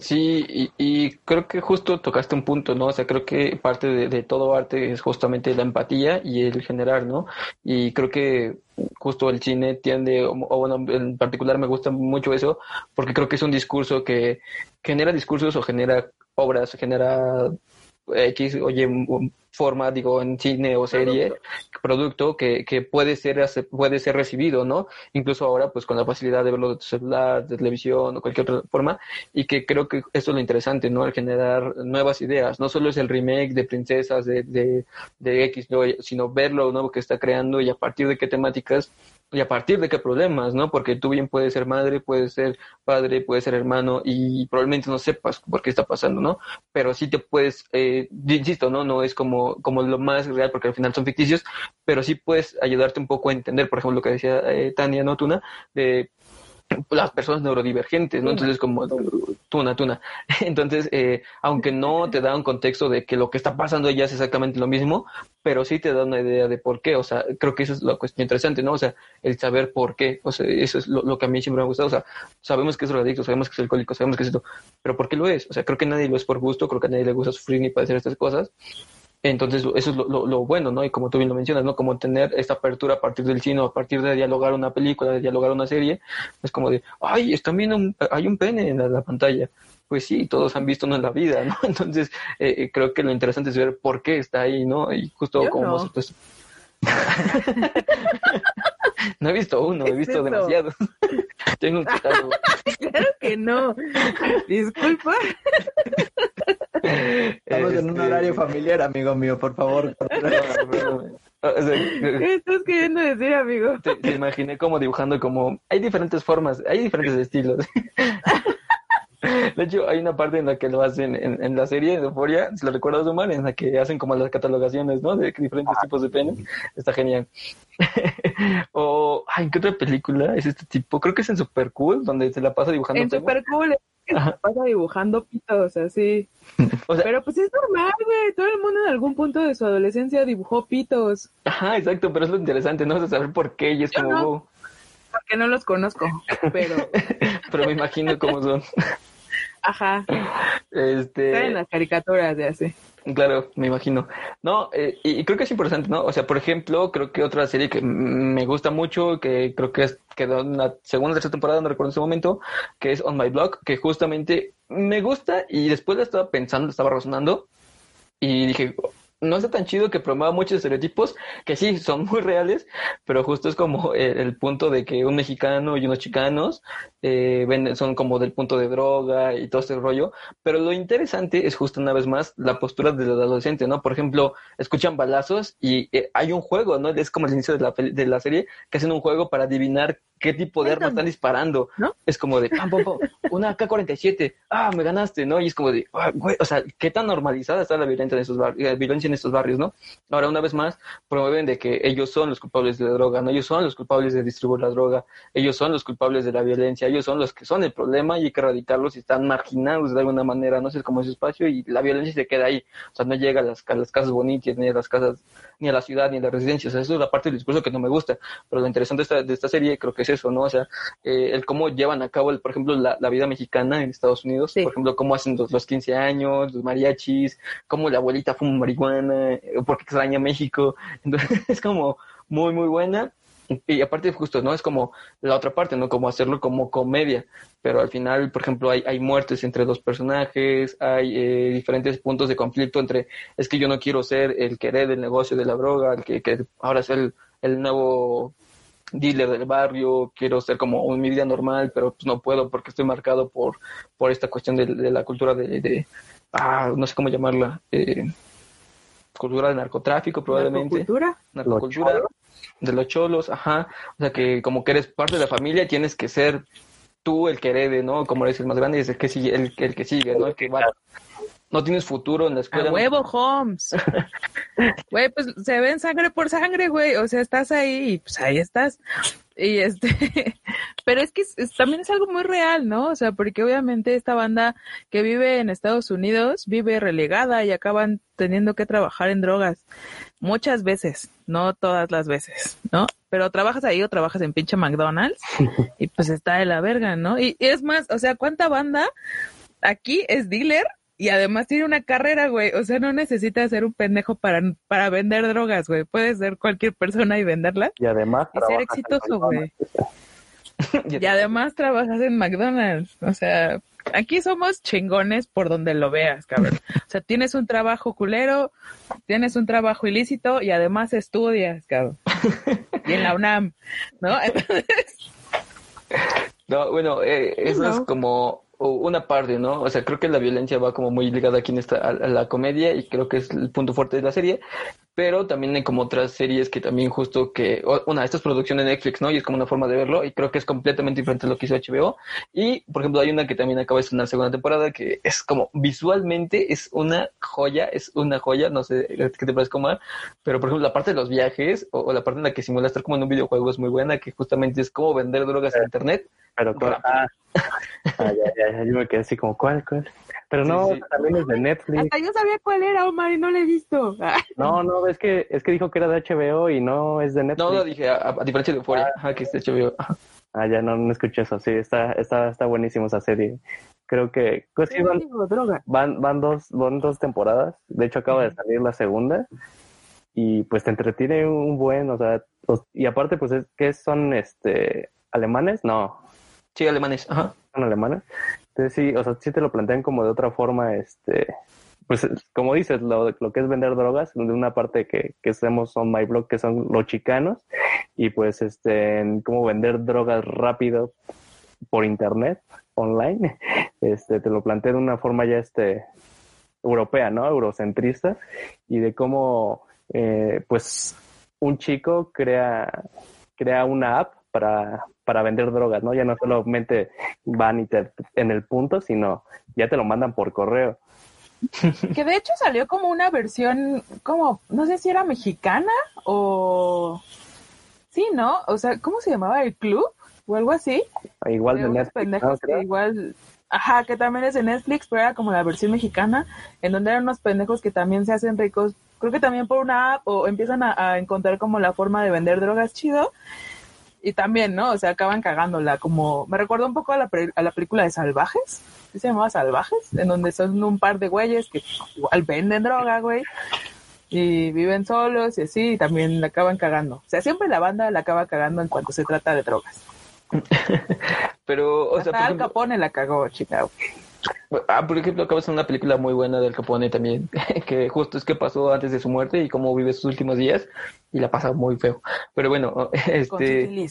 Sí, y, y, creo que justo tocaste un punto, ¿no? O sea, creo que parte de, todo arte es justamente la empatía y el generar, ¿no? Y creo que justo el cine tiende, o, o bueno, en particular me gusta mucho eso, porque creo que es un discurso que genera discursos o genera obras, genera X, oye, forma, digo, en cine o serie, producto, producto que, que, puede ser puede ser recibido, ¿no? Incluso ahora, pues con la facilidad de verlo de tu celular, de televisión o cualquier otra forma, y que creo que esto es lo interesante, ¿no? El generar nuevas ideas, no solo es el remake de princesas de, de, de X, ¿no? sino ver lo nuevo que está creando y a partir de qué temáticas y a partir de qué problemas, ¿no? Porque tú bien puedes ser madre, puedes ser padre, puedes ser hermano y probablemente no sepas por qué está pasando, ¿no? Pero sí te puedes, eh, insisto, ¿no? No es como, como lo más real porque al final son ficticios, pero sí puedes ayudarte un poco a entender, por ejemplo, lo que decía eh, Tania, ¿no? Tuna, de las personas neurodivergentes, ¿no? Entonces, como tuna, tuna. Entonces, eh, aunque no te da un contexto de que lo que está pasando ya es exactamente lo mismo, pero sí te da una idea de por qué. O sea, creo que eso es la cuestión interesante, ¿no? O sea, el saber por qué. O sea, eso es lo, lo que a mí siempre me ha gustado. O sea, sabemos que es drogadicto, sabemos que es alcohólico, sabemos que es esto, pero ¿por qué lo es? O sea, creo que nadie lo es por gusto, creo que a nadie le gusta sufrir ni padecer estas cosas. Entonces, eso es lo, lo, lo, bueno, ¿no? Y como tú bien lo mencionas, ¿no? Como tener esta apertura a partir del cine, a partir de dialogar una película, de dialogar una serie, es como de, ay, viendo un, hay un pene en la, la, pantalla. Pues sí, todos han visto uno en la vida, ¿no? Entonces, eh, creo que lo interesante es ver por qué está ahí, ¿no? Y justo Yo como no. nosotros. no he visto uno, he visto demasiados. Tengo un catálogo. claro que no. Disculpa. Estamos en un Este, horario familiar, amigo mío, por favor. O sea, ¿Qué estás queriendo decir, amigo? te, te imaginé como dibujando como hay diferentes formas, hay diferentes estilos. De hecho, hay una parte en la que lo hacen en, en la serie de Euphoria, si lo recuerdas, Omar, en la que hacen como las catalogaciones, ¿no? De diferentes tipos de penes. Está genial. o, ay, ¿qué otra película es este tipo? Creo que es en Super Cool, donde se la pasa dibujando En. Super Cool que se pasa dibujando pitos, así. O sea, Pero pues es normal, güey. Todo el mundo en algún punto de su adolescencia dibujó pitos. ajá, exacto, pero es lo interesante, ¿no? O sea, saber por qué y es Yo como, no. Porque no los conozco. Pero, pero me imagino cómo son. ajá. Este... Están en las caricaturas de hace. Claro, me imagino. No, eh, y, creo que es importante, ¿no? O sea, por ejemplo, creo que otra serie que me gusta mucho, que creo que quedó en la segunda o tercera temporada, no recuerdo en ese momento, que es On My Blog, que justamente me gusta y después la estaba pensando, estaba razonando y dije, no está tan chido que promueva muchos estereotipos que sí, son muy reales, pero justo es como el, el punto de que un mexicano y unos chicanos eh, ven, son como del punto de droga y todo este rollo, pero lo interesante es justo una vez más la postura del adolescente, ¿no? Por ejemplo, escuchan balazos y eh, hay un juego, ¿no? Es como el inicio de la, de la serie, que hacen un juego para adivinar qué tipo de arma están disparando, ¿no? Es como de, pam, pam, pam, una AK-47, ah, me ganaste, ¿no? Y es como de, ah, güey, o sea, qué tan normalizada está la violencia en estos barrios, violencia en estos barrios, ¿no? Ahora, una vez más, promueven de que ellos son los culpables de la droga, ¿no? Ellos son los culpables de distribuir la droga, ellos son los culpables de la violencia, ellos son los que son el problema y hay que erradicarlos y están marginados de alguna manera, no sé, como su espacio y la violencia se queda ahí, o sea, no llega a las, a las casas bonitas, ni a las casas, ni a la ciudad, ni a las residencias, o sea, eso es la parte del discurso que no me gusta, pero lo interesante de esta, de esta serie creo que es es eso, ¿no? O sea, eh, el cómo llevan a cabo, el, por ejemplo, la, la vida mexicana en Estados Unidos, Sí. por ejemplo, cómo hacen los, los 15 años, los mariachis, cómo la abuelita fuma marihuana, eh, porque extraña México. Entonces, es como muy, muy buena. Y aparte, justo, ¿no? Es como la otra parte, ¿no? Como hacerlo como comedia. Pero al final, por ejemplo, hay, hay muertes entre dos personajes, hay eh, diferentes puntos de conflicto entre, es que yo no quiero ser el que herede el negocio de la droga, el que, que ahora es el, el nuevo dealer del barrio, quiero ser como mi vida normal, pero pues no puedo porque estoy marcado por, por esta cuestión de, de la cultura de, de, ah, no sé cómo llamarla, eh, cultura de narcotráfico probablemente Cultura. narcocultura de los cholos, ajá, o sea que como que eres parte de la familia tienes que ser tú el que herede, ¿no? Como eres el más grande y es el que sigue, el, el que sigue, ¿no? El que va, no tienes futuro en la A escuela. huevo, Holmes. Güey, pues se ven sangre por sangre, güey. O sea, estás ahí y pues ahí estás. Y este, pero es que es- es- también es algo muy real, ¿no? O sea, porque obviamente esta banda que vive en Estados Unidos vive relegada y acaban teniendo que trabajar en drogas. Muchas veces, no todas las veces, ¿no? Pero trabajas ahí o trabajas en pinche McDonald's y pues está de la verga, ¿no? Y, y es más, o sea, ¿cuánta banda aquí es dealer y además tiene una carrera, güey. O sea, no necesita ser un pendejo para, para vender drogas, güey. Puedes ser cualquier persona y venderla Y además. y ser trabajas en exitoso, güey. McDonald's. Y además trabajas en McDonald's. O sea, aquí somos chingones por donde lo veas, cabrón. O sea, tienes un trabajo culero, tienes un trabajo ilícito y además estudias, cabrón. Y en la UNAM, ¿no? Entonces, No, bueno, eh, eso no. es como una parte, ¿no? O sea, creo que la violencia va como muy ligada aquí en esta, a, a la comedia y creo que es el punto fuerte de la serie, pero también hay como otras series que también justo que, una, esta es producción de Netflix, ¿no? Y es como una forma de verlo y creo que es completamente diferente a lo que hizo HBO. Y, por ejemplo, hay una que también acaba de estrenar segunda temporada que es como visualmente es una joya, es una joya, no sé qué te parece Omar, pero por ejemplo la parte de los viajes o, o la parte en la que simula estar como en un videojuego es muy buena, que justamente es como vender drogas en internet. Pero. Ah, ah, ya, ya, ya, yo me quedé así como, ¿cuál, cuál? Pero no, sí. también es de Netflix. hasta yo sabía cuál era, Omar, y no lo he visto. No, no, es que, es que dijo que era de HBO y no es de Netflix. No, no dije, a, a diferencia de Euphoria, ajá, que es de HBO. Ah, ya no, no escuché eso. Sí, está, está, está buenísimo esa serie. Creo que, pues sí, van, van, van dos, van dos temporadas. De hecho, acaba de salir la segunda. Y pues te entretiene un buen, o sea, y aparte, pues es que son este alemanes, no, Sí, alemanes, ajá. son alemanes. Entonces sí, o sea, sí te lo plantean como de otra forma, este, pues es- como dices, lo, lo que es vender drogas, de una parte que, que hacemos son My Blog, que son los chicanos, y pues este, en cómo vender drogas rápido por internet, online, este, te lo plantea de una forma ya este europea, ¿no? Eurocentrista, y de cómo eh, pues un chico crea, crea una app para, para vender drogas, ¿no? Ya no solamente van y te, en el punto, sino ya te lo mandan por correo. Que de hecho salió como una versión, como, no sé si era mexicana o... Sí, ¿no? O sea, ¿cómo se llamaba? ¿El club? O algo así. Igual de Netflix, pendejos ¿no? que Creo. igual... Ajá, que también es de Netflix, pero era como la versión mexicana, en donde eran unos pendejos que también se hacen ricos, creo que también por una app, o empiezan a, a encontrar como la forma de vender drogas chido, y también, ¿no? O sea, acaban cagándola, como, me recuerda un poco a la, pre- a la película de Salvajes, ¿sí se llamaba Salvajes? En donde son un par de güeyes que igual venden droga, güey, y viven solos y así, y también la acaban cagando. O sea, siempre la banda la acaba cagando en cuanto se trata de drogas. Pero, o sea, Hasta por Al ejemplo, Capone la cagó, chica. Ah, por ejemplo, acaba de una película muy buena del Capone también, que justo es que pasó antes de su muerte y cómo vive sus últimos días y la pasa muy feo. Pero bueno, este.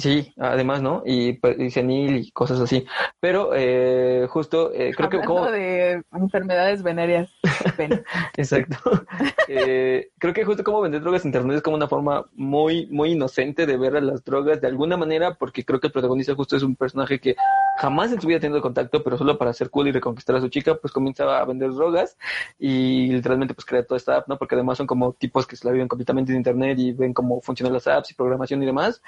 Sí, además, ¿no? Y, pues, y senil y cosas así. Pero eh, justo, eh, creo que como... de enfermedades venéreas. Exacto. Eh, creo que justo como vender drogas en internet es como una forma muy, muy inocente de ver a las drogas de alguna manera, porque creo que el protagonista justo es un personaje que jamás en su vida ha tenido contacto, pero solo para ser cool y reconquistar a su chica, pues comienza a vender drogas y literalmente pues crea toda esta app, ¿no? Porque además son como tipos que se la viven completamente en internet y ven cómo funcionan las apps y programación y demás,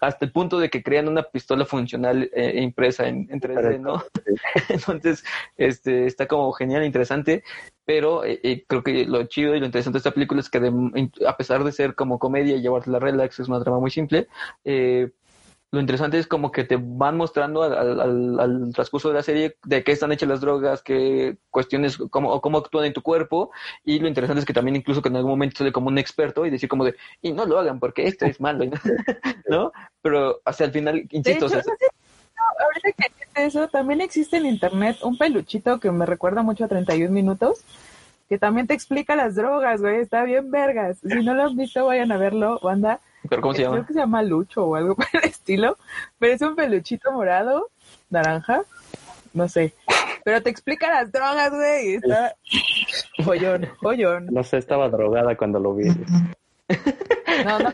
hasta el punto de que crean una pistola funcional eh, impresa en, en 3D, ¿no? Entonces, este, está como genial, interesante, pero eh, eh, creo que lo chido y lo interesante de esta película es que de- a pesar de ser como comedia y llevarte la relax, es una trama muy simple, eh, lo interesante es como que te van mostrando al, al- al- transcurso de la serie de qué están hechas las drogas, qué cuestiones, cómo, o cómo actúan en tu cuerpo, y lo interesante es que también incluso que en algún momento sale como un experto y decir como de, y no lo hagan porque esto es malo, ¿no? Pero hasta el final, insisto, hecho, o sea, no sé, no, ahorita que eso, también existe en internet un peluchito que me recuerda mucho a 31 minutos, que también te explica las drogas, güey, está bien vergas. Si no lo han visto, vayan a verlo, banda. Pero ¿cómo se Creo llama? que se llama Lucho o algo por el estilo, pero es un peluchito morado, naranja, no sé. Pero te explica las drogas, güey, está joyón, joyón. No sé, estaba drogada cuando lo vi. No, no,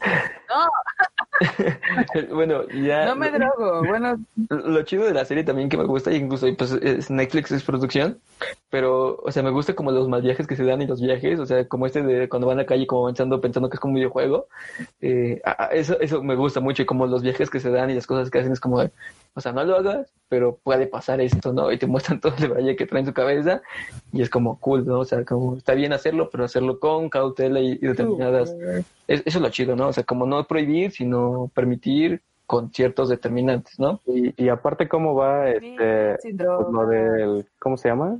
bueno, ya... no me drogo, bueno, Lo chido de la serie también que me gusta, y incluso pues es Netflix es producción, pero, o sea, me gusta como los mal viajes que se dan y los viajes, o sea, como este de cuando van a la calle como avanzando pensando que es como un videojuego, eh, eso, eso me gusta mucho, y como los viajes que se dan y las cosas que hacen es como, o sea, no lo hagas, pero puede pasar esto, ¿no? Y te muestran todo el valle que trae en su cabeza, y es como cool, ¿no? O sea, como está bien hacerlo, pero hacerlo con cautela y, y determinadas es- eso es lo chido, ¿no? O sea, como no prohibir, sino permitir con ciertos determinantes, ¿no? Y, y aparte, ¿cómo va este, drogas. lo del, ¿cómo se llama?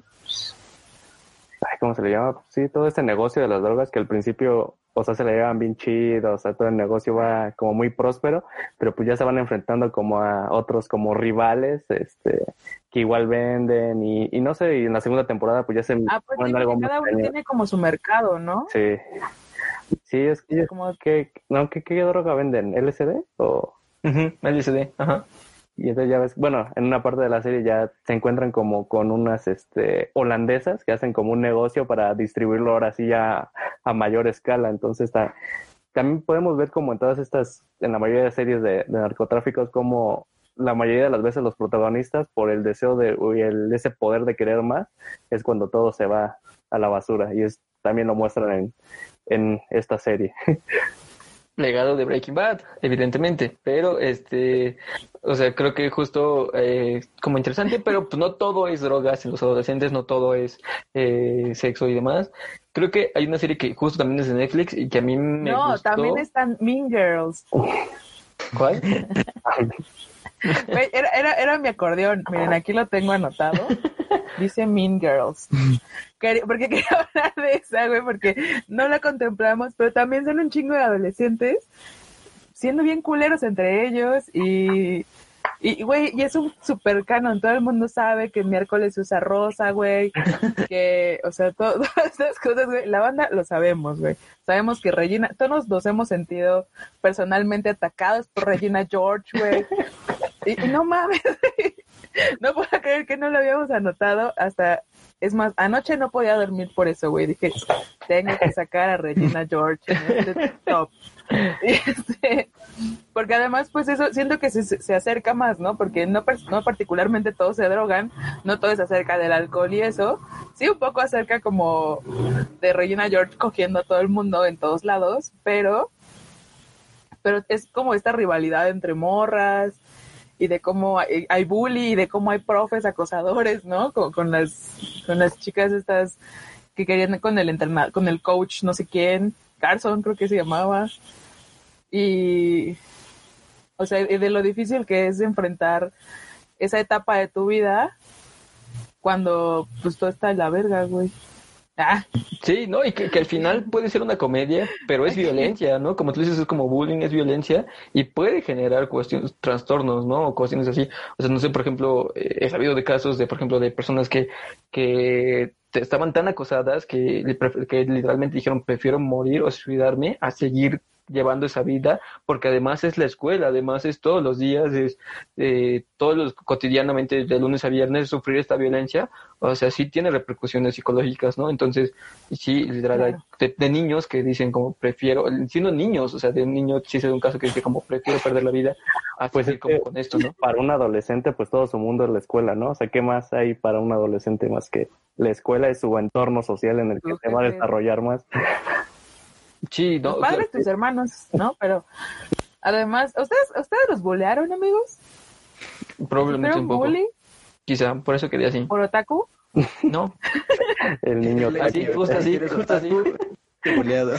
Ay, ¿Cómo se le llama? Sí, todo este negocio de las drogas que al principio, o sea, se le llevan bien chido, o sea, todo el negocio va como muy próspero, pero pues ya se van enfrentando como a otros como rivales, este, que igual venden y, y no sé, y en la segunda temporada pues ya se Ah, pues sí, algo cada uno tiene como su mercado, ¿no? Sí. Sí, es que, Como ¿qué, no, ¿qué, ¿qué droga venden? ¿LSD? O... Ujú, LSD, ajá. Y entonces ya ves, bueno, en una parte de la serie ya se encuentran como con unas este, holandesas que hacen como un negocio para distribuirlo ahora sí ya a mayor escala. Entonces también podemos ver como en todas estas, en la mayoría de series de, de narcotráficos, como la mayoría de las veces los protagonistas, por el deseo de, el, ese poder de querer más, es cuando todo se va a la basura. Y es, también lo muestran en, en esta serie. Legado de Breaking Bad, evidentemente, pero este, o sea, creo que justo eh, como interesante, pero pues no todo es drogas en los adolescentes, no todo es eh, sexo y demás. Creo que hay una serie que justo también es de Netflix y que a mí me no, gustó. también están Mean Girls. ¿Cuál? Era, era, era mi acordeón. Miren, aquí lo tengo anotado. Dice Mean Girls. Porque quería hablar de esa, güey, porque no la contemplamos, pero también son un chingo de adolescentes siendo bien culeros entre ellos y, y güey, y es un super canon. Todo el mundo sabe que el miércoles se usa rosa, güey, que, o sea, to- todas estas cosas, güey, la banda lo sabemos, güey. Sabemos que Regina, todos nos hemos sentido personalmente atacados por Regina George, güey. Y, y no mames, güey. no puedo creer que no lo habíamos anotado hasta, es más, anoche no podía dormir por eso, güey. Dije, tengo que sacar a Regina George en este top. Este, porque además, pues eso, siento que se, se acerca más, ¿no? Porque no, per- no particularmente todos se drogan, no todo es acerca del alcohol y eso. Sí, un poco acerca como de Regina George cogiendo a todo el mundo en todos lados, pero, pero es como esta rivalidad entre morras y de cómo hay, hay bully y de cómo hay profes acosadores, ¿no? Con, con las, con las chicas estas que querían con el con el coach no sé quién, Carson creo que se llamaba. Y, o sea, de lo difícil que es enfrentar esa etapa de tu vida cuando pues todo está en la verga, güey. Ah, Sí, ¿no? Y que, que al final puede ser una comedia, pero es violencia, ¿no? Como tú dices, es como bullying, es violencia y puede generar cuestiones, trastornos, ¿no? O cuestiones así. O sea, no sé, por ejemplo, eh, he sabido de casos de, por ejemplo, de personas que, que estaban tan acosadas que, que literalmente dijeron, prefiero morir o suicidarme a seguir llevando esa vida, porque además es la escuela, además es todos los días, es eh, todos los cotidianamente de lunes a viernes sufrir esta violencia, o sea, sí tiene repercusiones psicológicas, ¿no? Entonces, sí, literal, hay Claro. de, de niños que dicen como prefiero, siendo niños, o sea, de un niño sí se da un caso que dice como prefiero perder la vida a Pues es como que- con esto, ¿no? Para un adolescente, pues todo su mundo es la escuela, ¿no? O sea, ¿qué más hay para un adolescente más que la escuela es su entorno social en el que se va a desarrollar más? Sí, no, tus o sea, padres, tus hermanos, ¿no? Pero además, ¿ustedes, ¿ustedes los bullearon, amigos? probablemente ¿Fueron un poco, bully quizá, por eso quería así, por otaku? ¿no? El niño Así, justo así, justo así. otaku, buleado.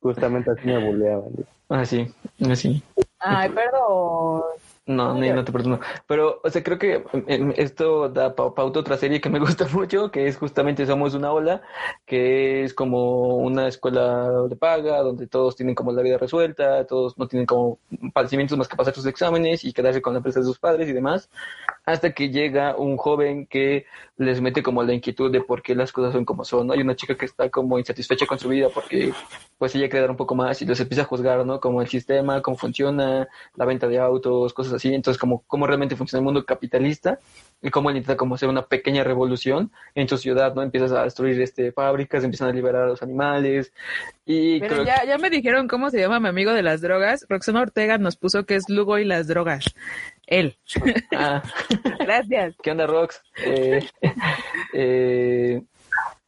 justamente así me buleaban. Así, así. Ay, perdón. No, ni no te perdono. Pero, o sea, creo que em, esto da pa- pauta otra serie que me gusta mucho, que es justamente Somos una ola, que es como una escuela de paga, donde todos tienen como la vida resuelta, todos no tienen como padecimientos más que pasar sus exámenes y quedarse con la empresa de sus padres y demás, hasta que llega un joven que les mete como la inquietud de por qué las cosas son como son, ¿no? Hay una chica que está como insatisfecha con su vida porque pues ella quiere dar un poco más y los empieza a juzgar, ¿no? Como el sistema, cómo funciona, la venta de autos, cosas así. Entonces, como cómo realmente funciona el mundo capitalista y cómo él intenta como hacer una pequeña revolución en su ciudad, ¿no? Empiezas a destruir este fábricas, empiezan a liberar a los animales y Pero creo ya, ya me dijeron cómo se llama mi amigo de las drogas. Roxana Ortega nos puso que es Lugo y las drogas. Él. Ah, Gracias. ¿Qué onda, Rox? Eh, eh,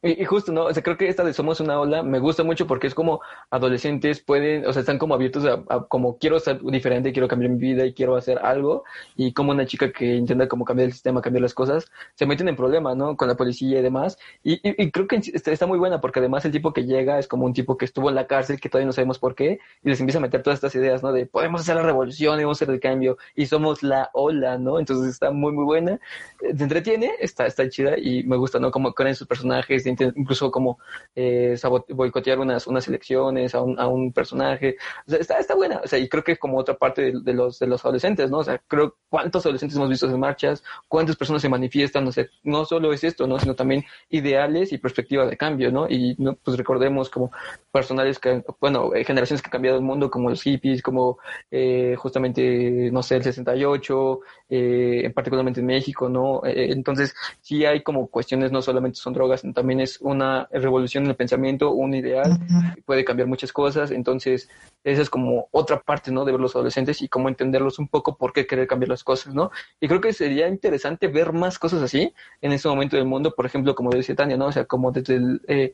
y, y justo, ¿no? O sea, creo que esta de Somos una ola me gusta mucho porque es como adolescentes pueden, o sea, están como abiertos a, a como quiero ser diferente, quiero cambiar mi vida y quiero hacer algo. Y como una chica que intenta como cambiar el sistema, cambiar las cosas, se meten en problemas, ¿no? Con la policía y demás. Y, y, y creo que está, está muy buena porque además el tipo que llega es como un tipo que estuvo en la cárcel, que todavía no sabemos por qué, y les empieza a meter todas estas ideas, ¿no? De podemos hacer la revolución, podemos hacer el cambio y somos la ola, ¿no? Entonces está muy, muy buena. Eh, Te entretiene, está, está chida y me gusta, ¿no? Como con sus personajes, incluso como eh, boicotear unas, unas elecciones a un, a un personaje. O sea, está, está buena. O sea, y creo que es como otra parte de, de los, de los adolescentes, ¿no? O sea, creo cuántos adolescentes hemos visto en marchas, cuántas personas se manifiestan, o sea, no solo es esto, ¿no? Sino también ideales y perspectivas de cambio, ¿no? Y no, pues recordemos como personales que, bueno, eh, generaciones que han cambiado el mundo, como los hippies, como eh, justamente, no sé, el 68, eh, en particularmente en México, ¿no? Eh, entonces, sí hay como cuestiones, no solamente son drogas, sino también es una revolución en el pensamiento, un ideal, puede cambiar muchas cosas, entonces esa es como otra parte, ¿no? De ver los adolescentes y cómo entenderlos un poco por qué querer cambiar las cosas, ¿no? Y creo que sería interesante ver más cosas así en ese momento del mundo, por ejemplo, como decía Tania, ¿no? O sea, como desde el... Eh,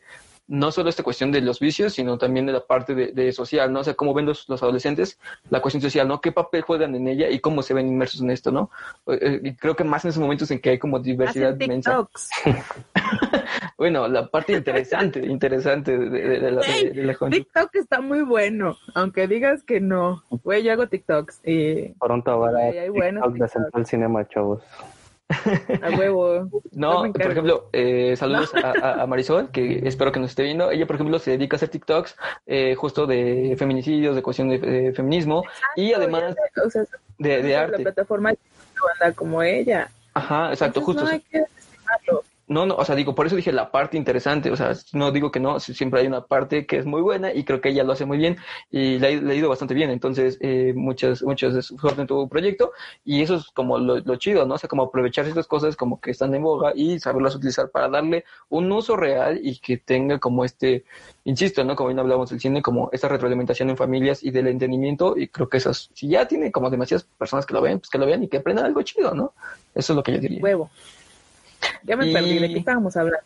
no solo esta cuestión de los vicios, sino también de la parte de, de social, ¿no? O sea, cómo ven los, los, adolescentes la cuestión social, ¿no? ¿Qué papel juegan en ella y cómo se ven inmersos en esto, ¿no? Eh, y creo que más en esos momentos en que hay como diversidad inmensa. bueno, la parte interesante, interesante de, de, de la, de, de la TikTok está muy bueno, aunque digas que no. Güey, yo hago TikToks y... Pronto Güey, hay buenos TikTok de Central Cinema, chavos. A huevo. No, por ejemplo, eh, saludos no. a, a, Marisol, que espero que nos esté viendo. Ella, por ejemplo, se dedica a hacer TikToks eh, justo de feminicidios, de cuestión de, de feminismo exacto, y además o sea, de, de, arte. La plataforma banda como ella. Ajá, exacto, Entonces, justo. No, hay que no, no, o sea, digo, por eso dije la parte interesante, o sea, no digo que no, siempre hay una parte que es muy buena y creo que ella lo hace muy bien y le ha, le ha ido bastante bien, entonces eh, muchas, muchas de suerte en tu proyecto y eso es como lo, lo, chido, ¿no? O sea, como aprovechar estas cosas como que están en boga y saberlas utilizar para darle un uso real y que tenga como este, insisto, ¿no? Como bien hablábamos del cine, como esta retroalimentación en familias y del entendimiento y creo que esas, si ya tiene como demasiadas personas que lo ven, pues que lo vean y que aprendan algo chido, ¿no? Eso es lo que yo diría. Huevo. Ya me y... perdí, ¿de qué estábamos hablando?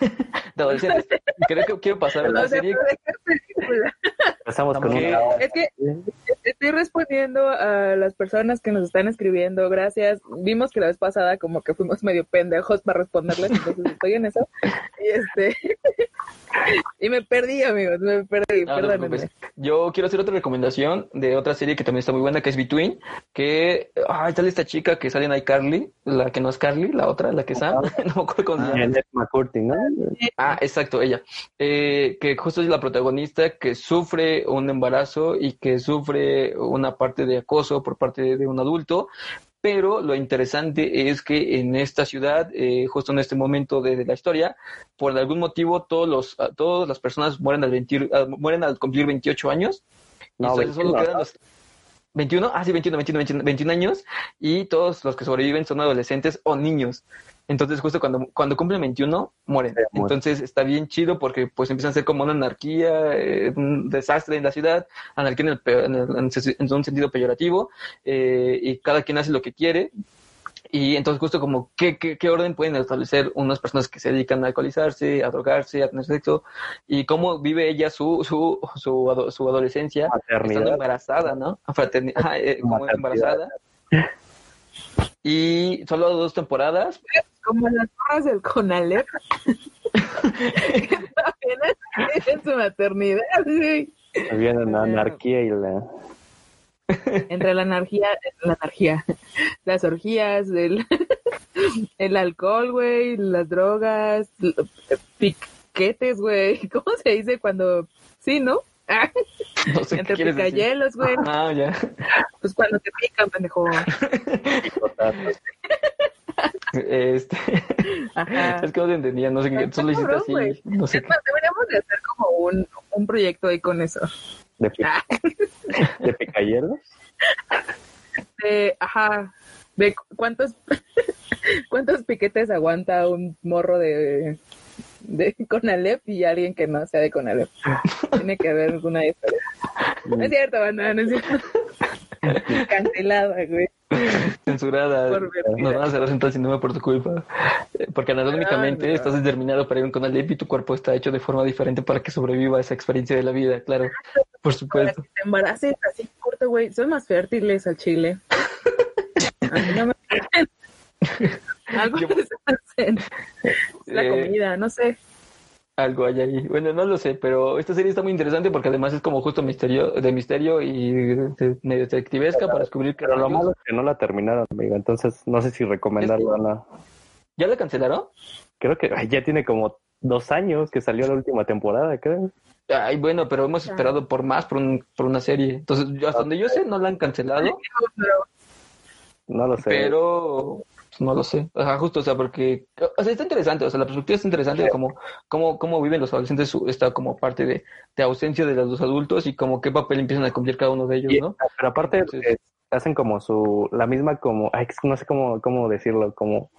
de adolescentes. Creo que quiero pasar a la no, serie. Empezamos con una... Es que estoy respondiendo a las personas que nos están escribiendo. Gracias. Vimos que la vez pasada como que fuimos medio pendejos para responderles, entonces estoy en eso. Y este y me perdí, amigos, me perdí, no, perdónenme. No Yo quiero hacer otra recomendación de otra serie que también está muy buena, que es Between, que ay, tal esta chica que sale en iCarly, la que no es Carly, la otra, la que es Sam, no me acuerdo cómo se llama. McCurdy, ¿no? Ah, exacto, ella. Eh, que justo es la protagonista que sufre un embarazo y que sufre una parte de acoso por parte de un adulto, pero lo interesante es que en esta ciudad, eh, justo en este momento de, de, la historia, por algún motivo todos los, todas las personas mueren al, 20, mueren al cumplir 28 años. No, y solo quedan los 21, ah sí, 21, 21, 21, 21 años y todos los que sobreviven son adolescentes o niños. Entonces, justo cuando, cuando cumplen 21, mueren. Sí, Entonces, está bien chido porque pues empiezan a ser como una anarquía, eh, un desastre en la ciudad, anarquía en, el, en, el, en un sentido peyorativo, eh, y cada quien hace lo que quiere. Y entonces, justo como, ¿qué, qué, qué orden pueden establecer unas personas que se dedican a alcoholizarse, a drogarse, a tener sexo? Y cómo vive ella su, su, su, su adolescencia estando embarazada, ¿no? Fraternidad, eh, como embarazada. Y solo dos temporadas. Como las horas del Conalep. apenas en su maternidad, sí. Viene la anarquía y la Entre la energía, la energía, las orgías, el, el alcohol, güey, las drogas, piquetes, güey. ¿Cómo se dice cuando... Sí, ¿no? No sé Entre picayelos, güey. Ah, ya. Pues cuando te pican, pendejo. Este, Ajá. es que no te entendía, no sé qué, solo hiciste así, no sé qué. deberíamos de hacer como un, un proyecto ahí con eso. de, pi- Ah, de ajá, de cu- cuántos, cuántos piquetes aguanta un morro de, de Conalep y alguien que no sea de Conalep. Tiene que haber alguna diferencia. No es cierto, banda, no es cierto. Cancelada, güey. Censurada. Por Nos van a cerrar central cinema por tu culpa. Eh, Porque anatómicamente Ah, estás determinado para ir a un Conalep y tu cuerpo está hecho de forma diferente para que sobreviva a esa experiencia de la vida, claro. Por Para supuesto. que te embaraces así corto, güey. Son más fértiles al chile. A mí no me Algo Yo- que se hacen. La Eh, comida, no sé. Algo hay ahí. Bueno, no lo sé, pero esta serie está muy interesante porque además es como justo misterio, de misterio y de- medio detectivesca para descubrir que Pero lo malo es que no la terminaron, amigo. Entonces, no sé si recomendarla o no. ¿Ya la cancelaron? Creo que ay, ya tiene como dos años que salió la última temporada, creo. Ay, bueno, pero hemos esperado por más por, un- por una serie. Entonces, yo, hasta donde yo sé, no la han cancelado, No lo sé. pero no lo sé. O sea, justo, o sea, porque, o sea, está interesante, o sea, la perspectiva está interesante de cómo, cómo, cómo viven los adolescentes su- esta como parte de, de ausencia de los adultos y como qué papel empiezan a cumplir cada uno de ellos, Y- ¿no? Pero aparte, Entonces- eh, hacen como su. La misma, como. Ay, no sé cómo, cómo decirlo. Como.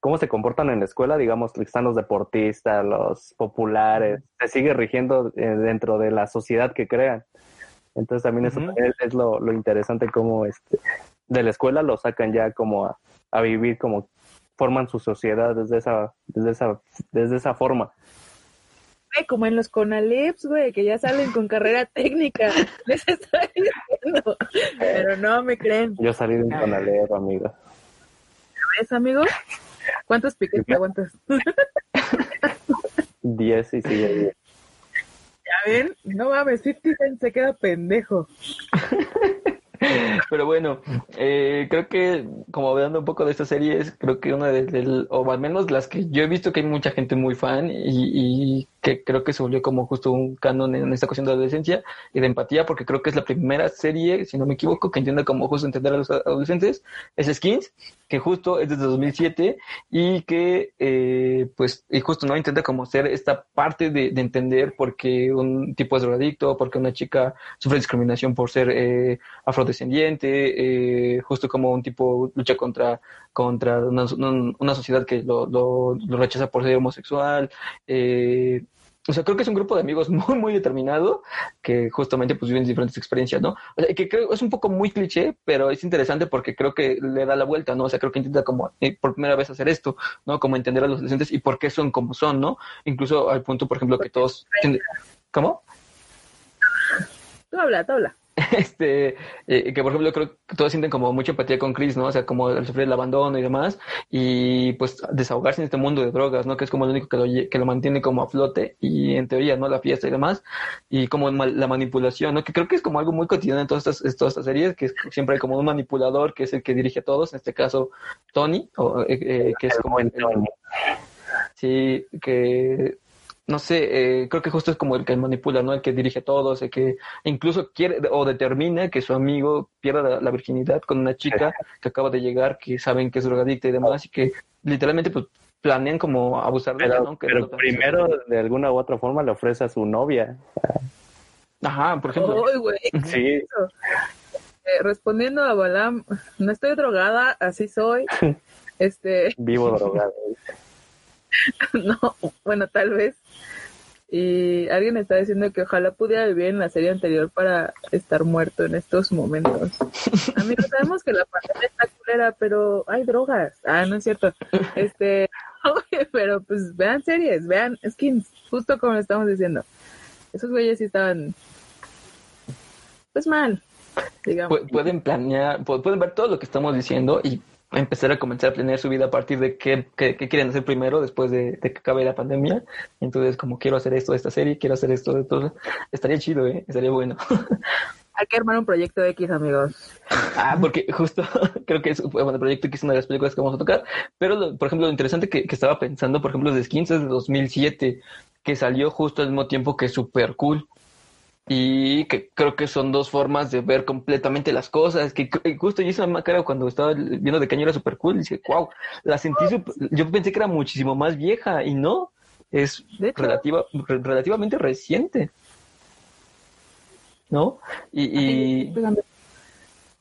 Cómo se comportan en la escuela, digamos, están los deportistas, los populares. Se sigue rigiendo eh, dentro de la sociedad que crean. Entonces, también eso Ujú. también es, es lo, lo interesante, como este. De la escuela lo sacan ya como a, a vivir, como forman su sociedad desde esa, desde esa, desde esa forma. Güey, como en los Conaleps, güey, que ya salen con carrera técnica. Les estoy diciendo. Pero no me creen. Yo salí de un conalero, amigo. ¿Ves, amigo? ¿Cuántos piquetes aguantas? Diez y sigue bien. ¿Ya ven? No mames, 50 Cent se queda pendejo. Pero bueno, eh, creo que como hablando un poco de estas series, creo que una de, del- o al menos las que yo he visto que hay mucha gente muy fan y, y que creo que se volvió como justo un canon en esta cuestión de adolescencia y de empatía, porque creo que es la primera serie, si no me equivoco, que entiende como justo entender a los adolescentes, es Skins, que justo es desde 2007 y que eh, pues y justo no intenta como ser esta parte de, de entender por qué un tipo es drogadicto, por qué una chica sufre discriminación por ser eh, afrodescendiente, eh, justo como un tipo lucha contra, contra una, una sociedad que lo, lo, lo rechaza por ser homosexual. Eh, o sea, creo que es un grupo de amigos muy, muy determinado que justamente pues viven diferentes experiencias, ¿no? O sea, que creo es un poco muy cliché, pero es interesante porque creo que le da la vuelta, ¿no? O sea, creo que intenta como eh, por primera vez hacer esto, ¿no? Como entender a los adolescentes y por qué son como son, ¿no? Incluso al punto, por ejemplo, que todos... ¿Cómo? Tú habla, tú habla. este, eh, que por ejemplo creo que todos sienten como mucha empatía con Chris, ¿no? O sea, como el sufrir el abandono y demás, y pues desahogarse en este mundo de drogas, ¿no? Que es como lo único que lo, que lo mantiene como a flote y en teoría, ¿no? La fiesta y demás, y como la manipulación, ¿no? Que creo que es como algo muy cotidiano en todas estas, en todas estas series, que es- siempre hay como un manipulador que es el que dirige a todos, en este caso Tony, o, eh, eh, que es como el, el- Sí, que no sé, eh, creo que justo es como el que manipula, ¿no? El que dirige a todos, el que incluso quiere o determina que su amigo pierda la, la virginidad con una chica que acaba de llegar, que saben que es drogadicta y demás, y que literalmente pues planean como abusar de ella, Pero, ¿no? Que pero no primero, de alguna u otra forma, le ofrece a su novia. Ajá, por ejemplo. Uy, güey. Sí, Eh, respondiendo a Balam, no estoy drogada, así soy. Este, vivo drogado. no, bueno, tal vez. Y alguien está diciendo que ojalá pudiera vivir en la serie anterior para estar muerto en estos momentos. Amigos, sabemos que la pandemia está culera, pero hay drogas. Ah, no es cierto. Este, pero pues vean series, vean skins, justo como lo estamos diciendo. Esos güeyes sí estaban, pues mal, digamos. Pu- pueden planear, pu- pueden ver todo lo que estamos diciendo y empezar a comenzar a planear su vida a partir de qué, qué- qué quieren hacer primero después de, de que acabe la pandemia. Entonces, como quiero hacer esto de esta serie, quiero hacer esto de todo, estaría chido, ¿eh? Estaría bueno. Hay que armar un proyecto X, amigos. Ah, porque justo creo que es bueno, el proyecto que es una de las películas que vamos a tocar. Pero, lo- por ejemplo, lo interesante que, que estaba pensando, por ejemplo, de Skins es de 2007, que salió justo al mismo tiempo que Super Cool. Y que creo que son dos formas de ver completamente las cosas. Que justo yo hice una cara cuando estaba viendo de qué año era Super Cool. Dije, wow, la sentí. sup- Yo pensé que era muchísimo más vieja y no. Es relativa, re- relativamente reciente. ¿No? Y, y,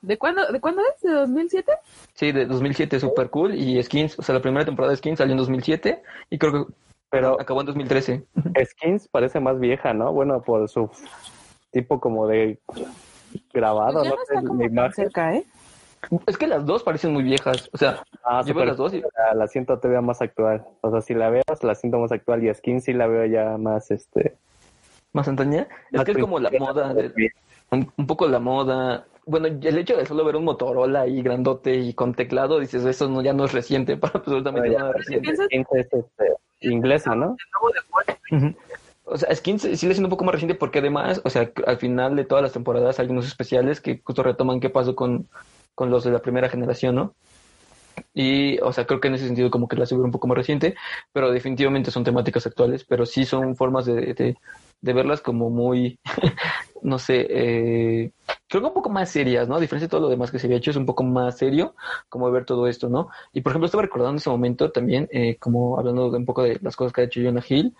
¿De cuándo, ¿De cuándo es? ¿De 2007? Sí, de 2007, super cool. Y Skins, o sea, la primera temporada de Skins salió en 2007 y creo que Pero acabó en 2013. Skins parece más vieja, ¿no? Bueno, por su tipo como de grabado, Pues ya ¿no? no está sé, como la imagen. cerca, ¿eh? Es que las dos parecen muy viejas. O sea, Ah, yo veo súper- las dos y la, la siento todavía más actual. O sea, si la veo, la siento más actual y Skins sí la veo ya más, este... más antaña. Es más que es como la moda, de- un, un poco la moda. Bueno, el hecho de solo ver un Motorola ahí grandote y con teclado, dices, eso no, ya no es reciente para absolutamente Oye, nada reciente. Es este, inglesa, ¿no? O sea, Skins sigue siendo un poco más reciente porque además, o sea, al final de todas las temporadas hay unos especiales que justo retoman qué pasó con, con los de la primera generación, ¿no? Y, o sea, creo que en ese sentido como que la seguro un poco más reciente, pero definitivamente son temáticas actuales, pero sí son formas de, de, verlas como muy, no sé, eh, creo que un poco más serias, ¿no? A diferencia de todo lo demás que se había hecho, es un poco más serio como ver todo esto, ¿no? Y por ejemplo, estaba recordando ese momento también, eh, como hablando un poco de las cosas que ha hecho Jonah Hill,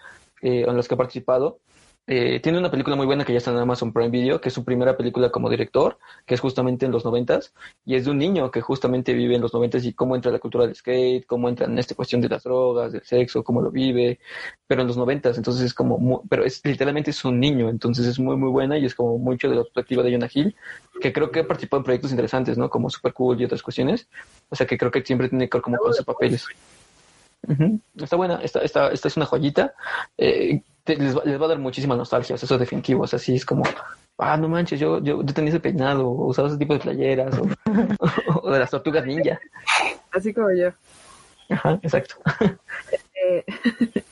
eh, en las que ha participado. Eh, tiene una película muy buena que ya está en Amazon Prime Video, que es su primera película como director, que es justamente en los noventas, y es de un niño que justamente vive en los noventas y cómo entra la cultura del skate, cómo entra en esta cuestión de las drogas, del sexo, cómo lo vive, pero en los noventas, entonces es como, pero es literalmente es un niño, entonces es muy muy buena y es como mucho de la perspectiva de Jonah Hill, que creo que ha participado en proyectos interesantes, ¿no? Como Super Cool y otras cuestiones, o sea que creo que siempre tiene que ver como con sus papeles. Está buena, esta, esta, esta es una joyita. Eh, te- les, va, les va a dar muchísima nostalgia, o sea, eso es definitivo. O sea, sí es como, ah, no manches, yo, yo, yo tenía ese peinado, o usaba ese tipo de playeras, o, o de las tortugas ninja. Así como yo. Ajá, exacto. Eh,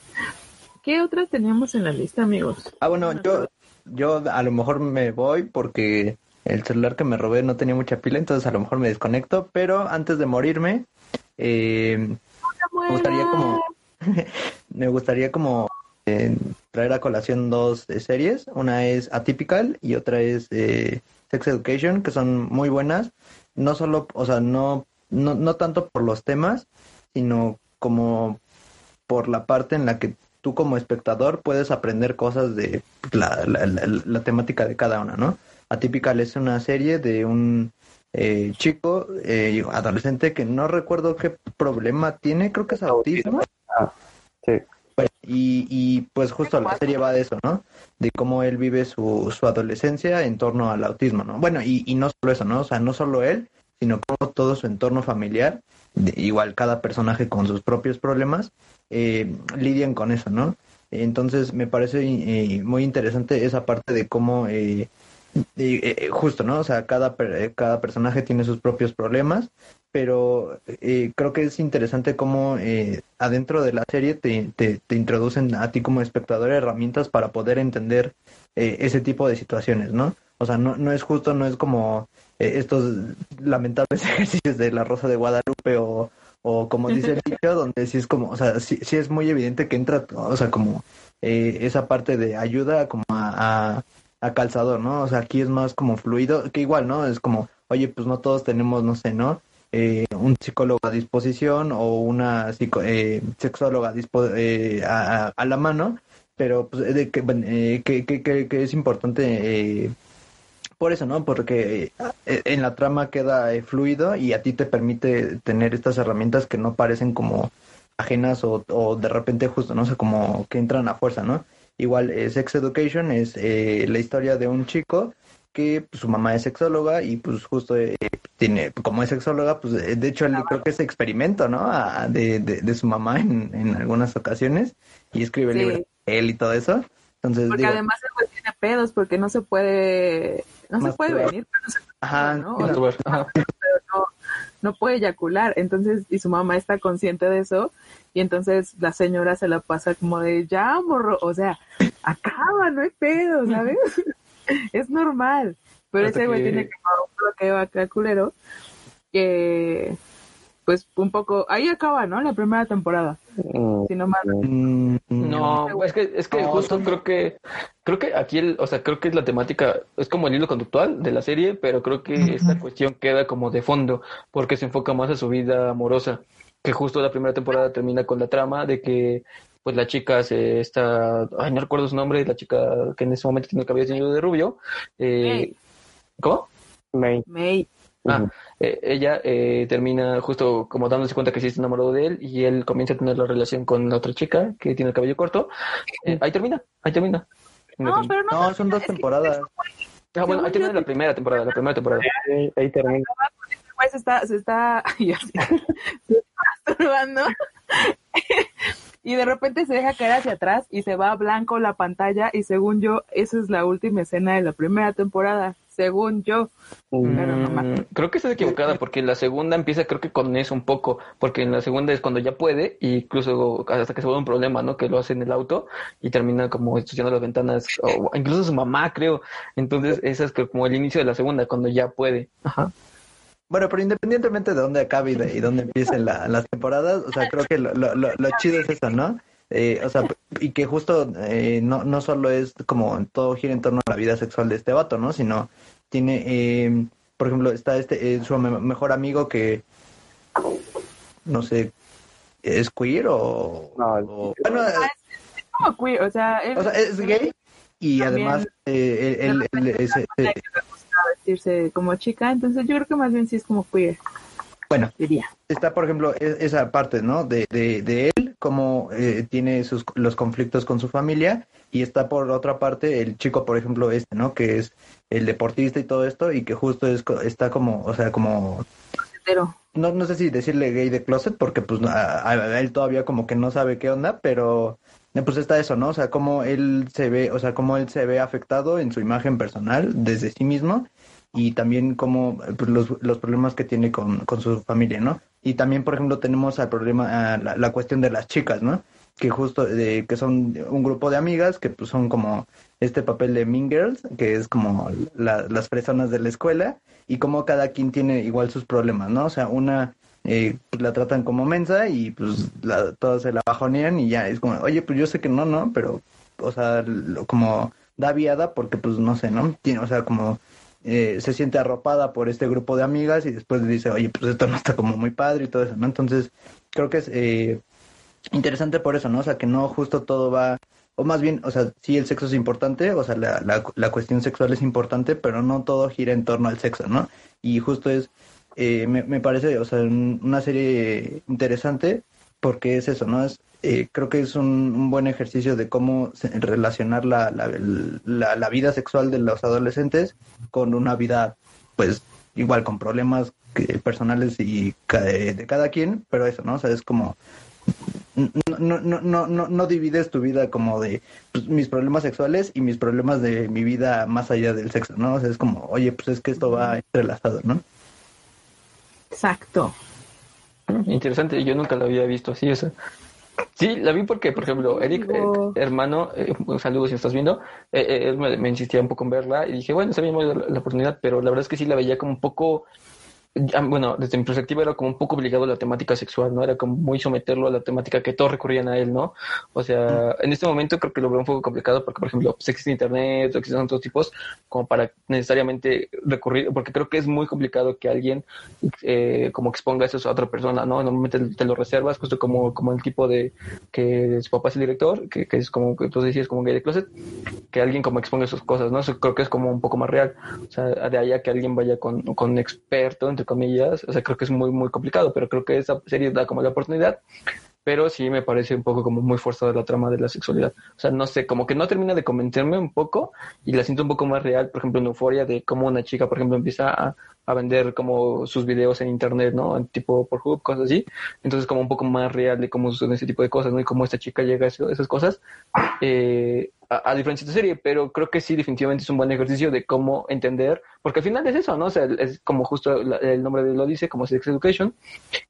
¿Qué otras teníamos en la lista, amigos? Ah, bueno, yo, yo a lo mejor me voy porque el celular que me robé no tenía mucha pila, entonces a lo mejor me desconecto, pero antes de morirme, eh, me gustaría como, me gustaría como eh, traer a colación dos eh, series, una es Atypical y otra es eh, Sex Education, que son muy buenas, no solo, o sea, no, no, no tanto por los temas, sino como por la parte en la que tú como espectador puedes aprender cosas de la, la, la, la temática de cada una, ¿no? Atypical es una serie de un eh, chico eh, adolescente que no recuerdo qué problema tiene, creo que es autismo. Ah, sí. Bueno, y, y pues justo la serie va de eso, ¿no? De cómo él vive su, su adolescencia en torno al autismo, ¿no? Bueno, y, y no solo eso, ¿no? O sea, no solo él, sino como todo su entorno familiar, de- igual cada personaje con sus propios problemas, eh, lidian con eso, ¿no? Entonces me parece eh, muy interesante esa parte de cómo, eh, eh, eh, justo, ¿no? O sea, cada, eh, cada personaje tiene sus propios problemas, pero eh, creo que es interesante cómo eh, adentro de la serie te, te, te introducen a ti como espectador herramientas para poder entender eh, ese tipo de situaciones, ¿no? O sea, no, no es justo, no es como estos lamentables ejercicios de la Rosa de Guadalupe o, o como dice el dicho, donde sí es como, o sea, sí, sí es muy evidente que entra, o sea, como eh, esa parte de ayuda como a, a, a calzador, ¿no? O sea, aquí es más como fluido, que igual, ¿no? Es como, oye, pues no todos tenemos, no sé, ¿no? Eh, un psicólogo a disposición o una psico- eh, sexóloga a, eh, a, a- la mano, pero pues de eh, que, que, que, que es importante eh, por eso, ¿no? Porque en la trama queda fluido y a ti te permite tener estas herramientas que no parecen como ajenas o, o de repente justo, ¿no? O sea, como que entran a fuerza, ¿no? Igual, eh, Sex Education es eh, la historia de un chico que pues, su mamá es sexóloga y pues justo eh, tiene, como es sexóloga, pues eh, de hecho él creo que es experimento, ¿no? A- de, de, de su mamá en, en algunas ocasiones y escribe Sí. libros de él y todo eso. Entonces, Porque digo, además el güey tiene pedos porque no se puede, no se puede venir, pero no se ajá, no puede eyacular. Entonces, y su mamá está consciente de eso, y entonces la señora se la pasa como de ya, morro, o sea, acaba, no hay pedo, ¿sabes? es normal. Pero Hasta ese güey que- tiene como un bloqueo acá culero que pues un poco ahí acaba, ¿no? La primera temporada, Mm, si no mal. Mm, No, es que, es que No, justo creo que, creo que aquí, el, o sea, creo que la temática es como el hilo conductual de la serie, pero creo que esta cuestión queda como de fondo, porque se enfoca más a su vida amorosa, que justo la primera temporada termina con la trama de que, pues la chica se está, ay, no recuerdo su nombre, la chica que en ese momento tiene el cabello teñido de rubio, eh, May. ¿cómo? May. May. Ah, eh, ella eh, termina justo como dándose cuenta que sí está enamorado de él y él comienza a tener la relación con la otra chica que tiene el cabello corto. Eh, ahí termina, ahí termina. No, pero no. No, son dos que temporadas. Ah, bueno, ahí termina la primera temporada, la primera temporada. Ahí, ahí termina. Güey se está, se está, ya sé, se está masturbando. y de repente se deja caer hacia atrás y se va a blanco la pantalla y según yo, esa es la última escena de la primera temporada, según yo. Pero no Mm, creo que estás equivocada porque la segunda empieza creo que con eso un poco, porque en la segunda es cuando ya puede, e incluso hasta que se vuelve un problema, ¿no? Que lo hace en el auto y termina como ensuciando las ventanas, o incluso su mamá, creo. Entonces, esa es como el inicio de la segunda, cuando ya puede. Ajá. Bueno, pero independientemente de dónde acabe y de y dónde empiecen la- las temporadas, o sea, creo que lo, lo, lo, lo chido es eso, ¿no? Eh, o sea, y que justo eh, no, no solo es como todo gira en torno a la vida sexual de este vato, ¿no? Sino tiene, eh, por ejemplo, está este, eh, su me- mejor amigo que, no sé, es queer o... No, o- bueno, eh, Como queer, o sea, él, o sea, es gay y También- además eh, él, él- él es, eh, le gusta vestirse como chica, entonces yo creo que más bien sí es como queer, bueno, diría. está, por ejemplo, e- esa parte, ¿no? De, de, de él, cómo eh, tiene sus, los conflictos con su familia, y está por otra parte el chico, por ejemplo, este, ¿no? Que es el deportista y todo esto, y que justo es, está como, o sea, como, Pero no, no sé si decirle gay de closet, porque pues a, a él todavía como que no sabe qué onda, pero pues está eso, ¿no? O sea, cómo él se ve, o sea, cómo él se ve afectado en su imagen personal desde sí mismo y también como pues, los, los problemas que tiene con, con su familia, ¿no? Y también, por ejemplo, tenemos el problema, ah, la, la cuestión de las chicas, ¿no? Que justo, de, que son un grupo de amigas que pues son como este papel de Mean Girls, que es como la- las personas de la escuela, y como cada quien tiene igual sus problemas, ¿no? O sea, una eh, pues, la tratan como mensa y pues la, todas se la bajonean y ya es como, oye, pues yo sé que no, ¿no? Pero, o sea, lo- como da viada porque pues no sé, ¿no? Tiene, o sea, como eh, se siente arropada por este grupo de amigas y después dice, oye, pues esto no está como muy padre y todo eso, ¿no? Entonces, creo que es eh, interesante por eso, ¿no? O sea, que no justo todo va, o más bien, o sea, sí el sexo es importante, o sea, la, la cuestión sexual es importante, pero no todo gira en torno al sexo, ¿no? Y justo es, eh, me, me parece, o sea, un- una serie interesante porque es eso, ¿no? Es, eh, creo que es un, un buen ejercicio de cómo relacionar la, la, la, la vida sexual de los adolescentes con una vida, pues, igual con problemas que- personales y de, cada quien, pero eso, ¿no? O sea, es como no, no, no, no, no, no divides tu vida como de pues, mis problemas sexuales y mis problemas de mi vida más allá del sexo, ¿no? O sea, es como, oye, pues es que esto va entrelazado, ¿no? Exacto. Interesante, yo nunca la había visto así, o sea. Sí, la vi porque, por ejemplo, Eric, eh, hermano, eh, un saludo si estás viendo, eh, eh, él me, me insistía un poco en verla y dije, bueno, está bien, voy a dar la, la oportunidad, pero la verdad es que sí la veía como un poco, bueno, desde mi perspectiva era como un poco obligado a la temática sexual, ¿no? Era como muy someterlo a la temática que todos recurrían a él, ¿no? O sea, en este momento creo que lo veo un poco complicado porque, por ejemplo, pues existe internet, existen otros tipos como para necesariamente recurrir, porque creo que es muy complicado que alguien eh, como exponga eso a otra persona, ¿no? Normalmente te lo reservas, justo como, como el tipo de que su papá es el director, que, que es como que tú decías como gay de closet, que alguien como exponga sus cosas, ¿no? Eso creo que es como un poco más real. O sea, de allá que alguien vaya con, con un experto, entre comillas, o sea, creo que es muy, muy complicado, pero creo que esa serie da como la oportunidad pero sí me parece un poco como muy forzada la trama de la sexualidad. O sea, no sé, como que no termina de convencerme un poco y la siento un poco más real, por ejemplo, en Euforia, de cómo una chica, por ejemplo, empieza a, a vender como sus videos en internet, ¿no? Tipo por Hub, cosas así. Entonces como un poco más real de cómo suceden ese tipo de cosas, ¿no? Y cómo esta chica llega a eso- esas cosas. Eh, a, a diferencia de esta serie, pero creo que sí, definitivamente es un buen ejercicio de cómo entender, porque al final es eso, ¿no? O sea, es como justo la- el nombre lo dice, como Sex Education,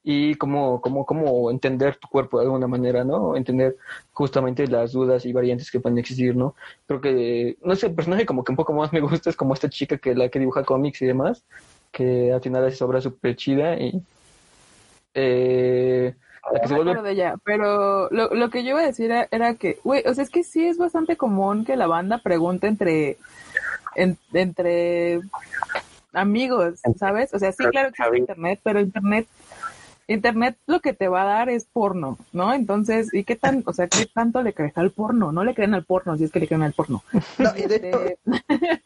y cómo, cómo, cómo entender tu cuerpo de alguna manera, ¿no? Entender justamente las dudas y variantes que pueden existir, ¿no? Creo que, no sé, el personaje como que un poco más me gusta es como esta chica que la que dibuja cómics y demás, que al final hace obra súper chida y... Eh, la que se vuelve de ella, pero lo, lo que yo iba a decir era, era que, güey, o sea, es que sí es bastante común que la banda pregunte entre, en- entre amigos, ¿sabes? O sea, sí, claro que existe internet, pero internet, internet lo que te va a dar es porno, ¿no? Entonces, ¿y qué tan, o sea, qué tanto le crees al porno? No le creen al porno, si es que le creen al porno. No, y de hecho, Este,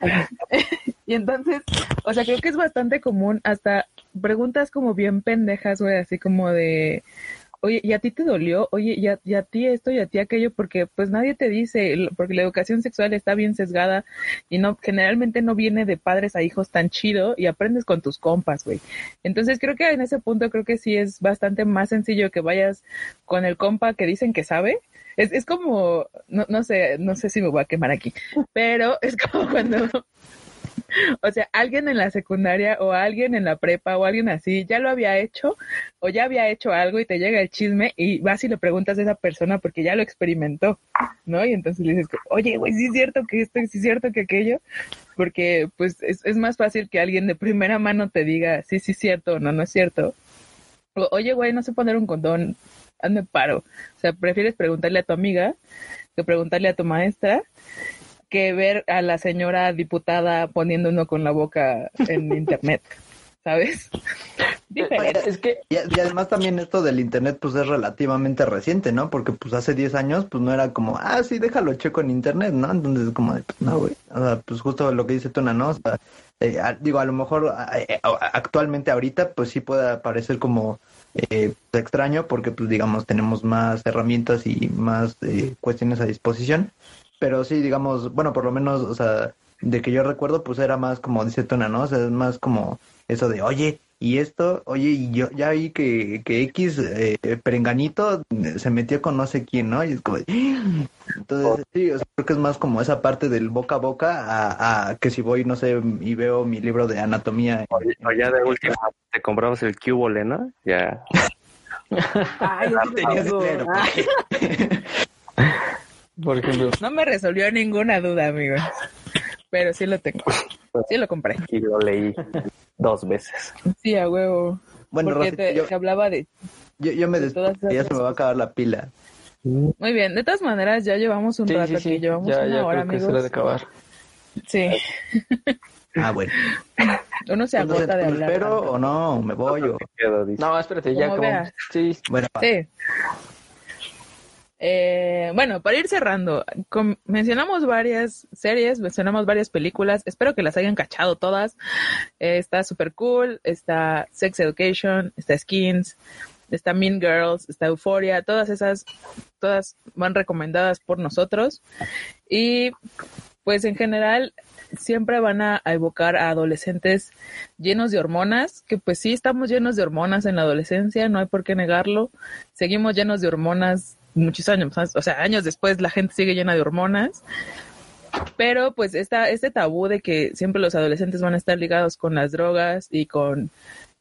y entonces, o sea, creo que es bastante común hasta preguntas como bien pendejas, güey, así como de, oye, ¿y a ti te dolió? Oye, ¿y a, a ti esto y a ti aquello? Porque pues nadie te dice, porque la educación sexual está bien sesgada y no generalmente no viene de padres a hijos tan chido y aprendes con tus compas, güey. Entonces creo que en ese punto creo que sí es bastante más sencillo que vayas con el compa que dicen que sabe. Es, es como, no, no sé, no sé si me voy a quemar aquí, pero es como cuando, o sea, alguien en la secundaria o alguien en la prepa o alguien así ya lo había hecho o ya había hecho algo y te llega el chisme y vas y le preguntas a esa persona porque ya lo experimentó, ¿no? Y entonces le dices, oye, güey, sí es cierto que esto, sí es cierto que aquello, porque pues es, es más fácil que alguien de primera mano te diga, sí, sí es cierto o no, no es cierto. O, oye, güey, no sé poner un condón, hazme paro. O sea, prefieres preguntarle a tu amiga que preguntarle a tu maestra que ver a la señora diputada poniendo uno con la boca en internet, ¿sabes? Diferente. Es que y, y además también esto del internet pues es relativamente reciente, ¿no? Porque pues hace 10 años pues no era como, ah, sí, déjalo checo en internet, ¿no? Entonces como, de, pues no, güey. O sea, pues justo lo que dice Tuna, ¿no? O sea, eh, a- digo, a lo mejor eh, a- actualmente ahorita pues sí puede parecer como eh, extraño porque pues digamos tenemos más herramientas y más eh, cuestiones a disposición, pero sí digamos, bueno, por lo menos, o sea, de que yo recuerdo pues era más como dice Tuna, ¿no? O sea, es más como eso de, oye, y esto, oye, y yo ya vi que, que X eh, perenganito se metió con no sé quién, ¿no? Y es como, de- entonces sí, o sea, creo que es más como esa parte del boca a boca a, a que si voy, no sé, y veo mi libro de anatomía. O, o ya de última te compramos el cubo Lena, ya. Ay, pasó. dinero, Ay, por ejemplo, no me resolvió ninguna duda, amigos. Pero sí lo tengo. Sí lo compré. Y lo leí dos veces. Sí, a huevo. Bueno, Porque te, yo, te hablaba de... yo, yo me de todas ya se me va a acabar la pila. Muy bien, de todas maneras ya llevamos un sí, rato sí, sí, aquí, llevamos ya, una ya hora, creo que de acabar. Sí, Ah, bueno. uno se Entonces, agota de ¿me hablar. espero tanto. o no? ¿Me voy o...? No, espérate, ya Como. Sí, Bueno. Sí. Eh, bueno, para ir cerrando, mencionamos varias series, mencionamos varias películas, espero que las hayan cachado todas. Eh, está Super Cool, está Sex Education, está Skins, está Mean Girls, está Euphoria, todas esas, todas van recomendadas por nosotros. Y pues en general siempre van a evocar a adolescentes llenos de hormonas, que pues sí estamos llenos de hormonas en la adolescencia, no hay por qué negarlo. Seguimos llenos de hormonas muchos años, o sea, años después la gente sigue llena de hormonas. Pero pues esta, este tabú de que siempre los adolescentes van a estar ligados con las drogas y con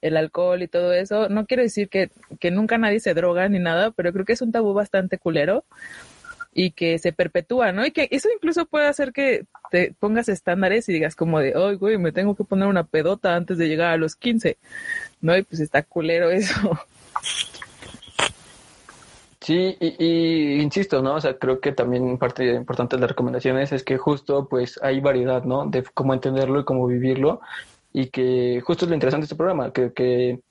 el alcohol y todo eso, no quiere decir que, que nunca nadie se droga ni nada, pero creo que es un tabú bastante culero y que se perpetúa, ¿no? Y que eso incluso puede hacer que te pongas estándares y digas como de, ay, güey, me tengo que poner una pedota antes de llegar a los 15, ¿no? Y pues está culero eso. Sí, y, y insisto, ¿no? O sea, creo que también parte importante de las recomendaciones es que justo pues hay variedad, ¿no? De cómo entenderlo y cómo vivirlo y que justo es lo interesante de este programa, que, que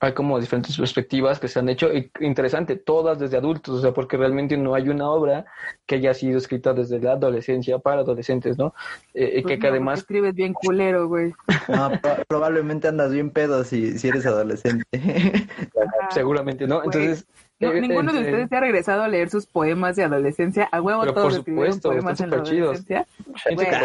hay como diferentes perspectivas que se han hecho y interesante, todas desde adultos, o sea, porque realmente no hay una obra que haya sido escrita desde la adolescencia para adolescentes, ¿no? Eh, y que, que además escribes bien culero, güey. No, pro- probablemente andas bien pedo si, si eres adolescente. seguramente, ¿no? Güey. Entonces, No, Eh, ninguno de eh, ustedes se ha regresado a leer sus poemas de adolescencia. A huevo Pero todos por supuesto, poemas en la adolescencia. Bueno.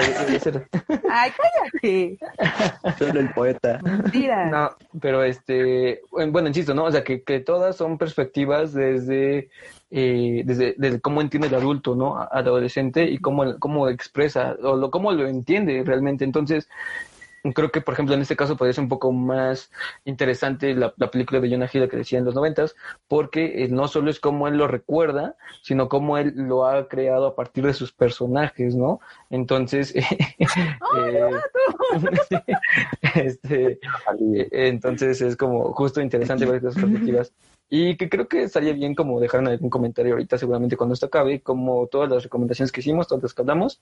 Ay, cállate. Solo el poeta. Mentira. No, pero este, bueno, insisto, ¿no? O sea, que, que todas son perspectivas desde, eh, desde, desde cómo entiende el adulto, ¿no? Al adolescente y cómo, cómo expresa, o lo, cómo lo entiende realmente. Entonces, creo que, por ejemplo, en este caso podría ser un poco más interesante la, la película de Jonah Hill que decía en los noventas, porque eh, no solo es cómo él lo recuerda, sino cómo él lo ha creado a partir de sus personajes, ¿no? Entonces, eh, este, eh, entonces es como justo interesante ver estas perspectivas. Y que creo que estaría bien como dejar en algún comentario ahorita, seguramente cuando esto acabe, como todas las recomendaciones que hicimos, todas las que hablamos,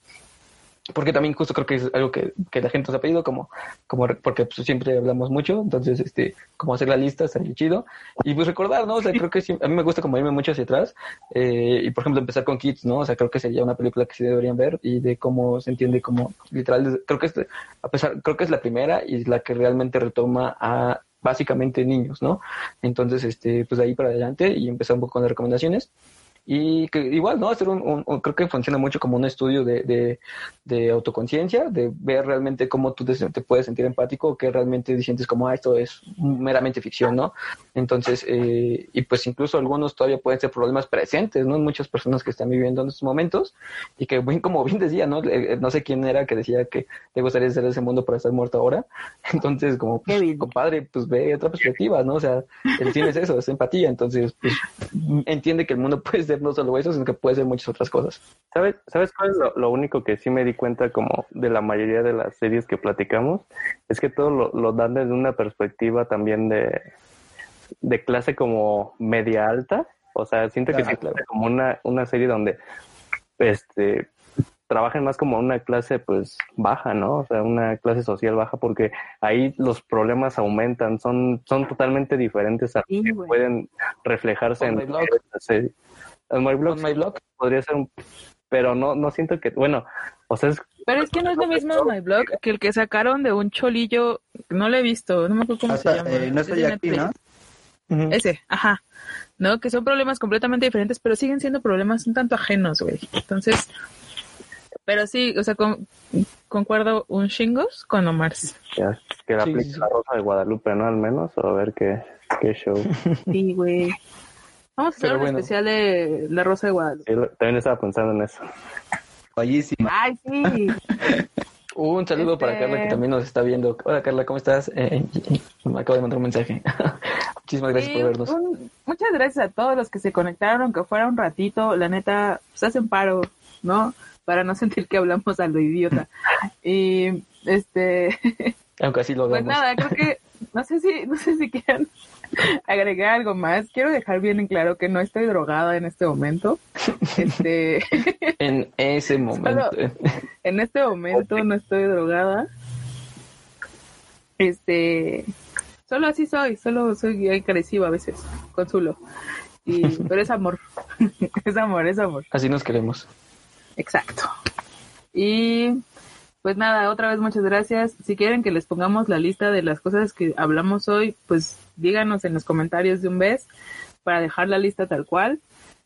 porque también justo creo que es algo que, que la gente nos ha pedido, como, como porque pues, siempre hablamos mucho, entonces este, como hacer la lista estaría chido. Y pues recordar, ¿no? O sea, creo que sí, a mí me gusta como irme mucho hacia atrás, eh, y por ejemplo empezar con Kids, ¿no? O sea, creo que sería una película que sí deberían ver y de cómo se entiende como literal, creo que es, a pesar, creo que es la primera y es la que realmente retoma a básicamente niños, ¿no? Entonces, este, pues de ahí para adelante y empezar un poco con las recomendaciones. Y que igual, ¿no? Hacer un, un- un- creo que funciona mucho como un estudio de, de, de autoconciencia, de ver realmente cómo tú te, te puedes sentir empático, o que realmente sientes como, ah, esto es meramente ficción, ¿no? Entonces, eh, y pues incluso algunos todavía pueden ser problemas presentes, ¿no? Muchas personas que están viviendo en estos momentos y que, bien, como bien decía, ¿no? Eh, No sé quién era que decía que te gustaría ser de ese mundo para estar muerto ahora. Entonces, como, pues, compadre, pues ve otra perspectiva, ¿no? O sea, el cine es eso, es empatía. Entonces, pues entiende que el mundo puede ser no solo eso, sino que puede ser muchas otras cosas. ¿Sabes, ¿Sabes cuál es lo, lo único que sí me di cuenta como de la mayoría de las series que platicamos? Es que todo lo, lo dan desde una perspectiva también de, de clase como media alta. O sea, siento que sí claro. como una, una serie donde este trabajan más como una clase pues baja, ¿no? O sea, una clase social baja porque ahí los problemas aumentan, son, son totalmente diferentes a Sí, que pueden reflejarse On en On my blog On my blog. podría ser un pero no no siento que bueno o sea es Pero es que no es lo mismo My Blog que el que sacaron de un cholillo. No lo he visto, no me acuerdo cómo se Hasta, llama. eh, no Es estoy aquí, ¿no? Ese, ajá. ¿No? Que son problemas completamente diferentes, pero siguen siendo problemas un tanto ajenos, güey. Entonces, pero sí, o sea, con- concuerdo un chingos con Omar. ya, que la Sí, aplique sí, sí. la Rosa de Guadalupe no al menos o a ver qué qué show Sí, güey. Vamos a hacer Pero un bueno. especial de La Rosa de Guadalupe. Sí, también estaba pensando en eso Bellísima. Ay, sí. Un saludo Este- para Carla que también nos está viendo. Hola Carla, ¿cómo estás? Eh, me acabo de mandar un mensaje. Muchísimas gracias Sí, por vernos. un- muchas gracias a todos los que se conectaron, aunque fuera un ratito. La neta, se hacen paro, ¿no? Para no sentir que hablamos a lo idiota. Y, este, Aunque así lo pues hagamos. nada, creo que, no sé si, no sé si quieran agregar algo más. Quiero dejar bien en claro que no estoy drogada en este momento. Este, En ese momento. en este momento no estoy drogada. Este, solo así soy, solo soy agresiva a veces, consulo. Y, pero es amor, es amor, es amor, Así nos queremos. exacto. Y pues nada, otra vez muchas gracias. Si quieren que les pongamos la lista de las cosas que hablamos hoy, pues díganos en los comentarios de un vez para dejar la lista tal cual.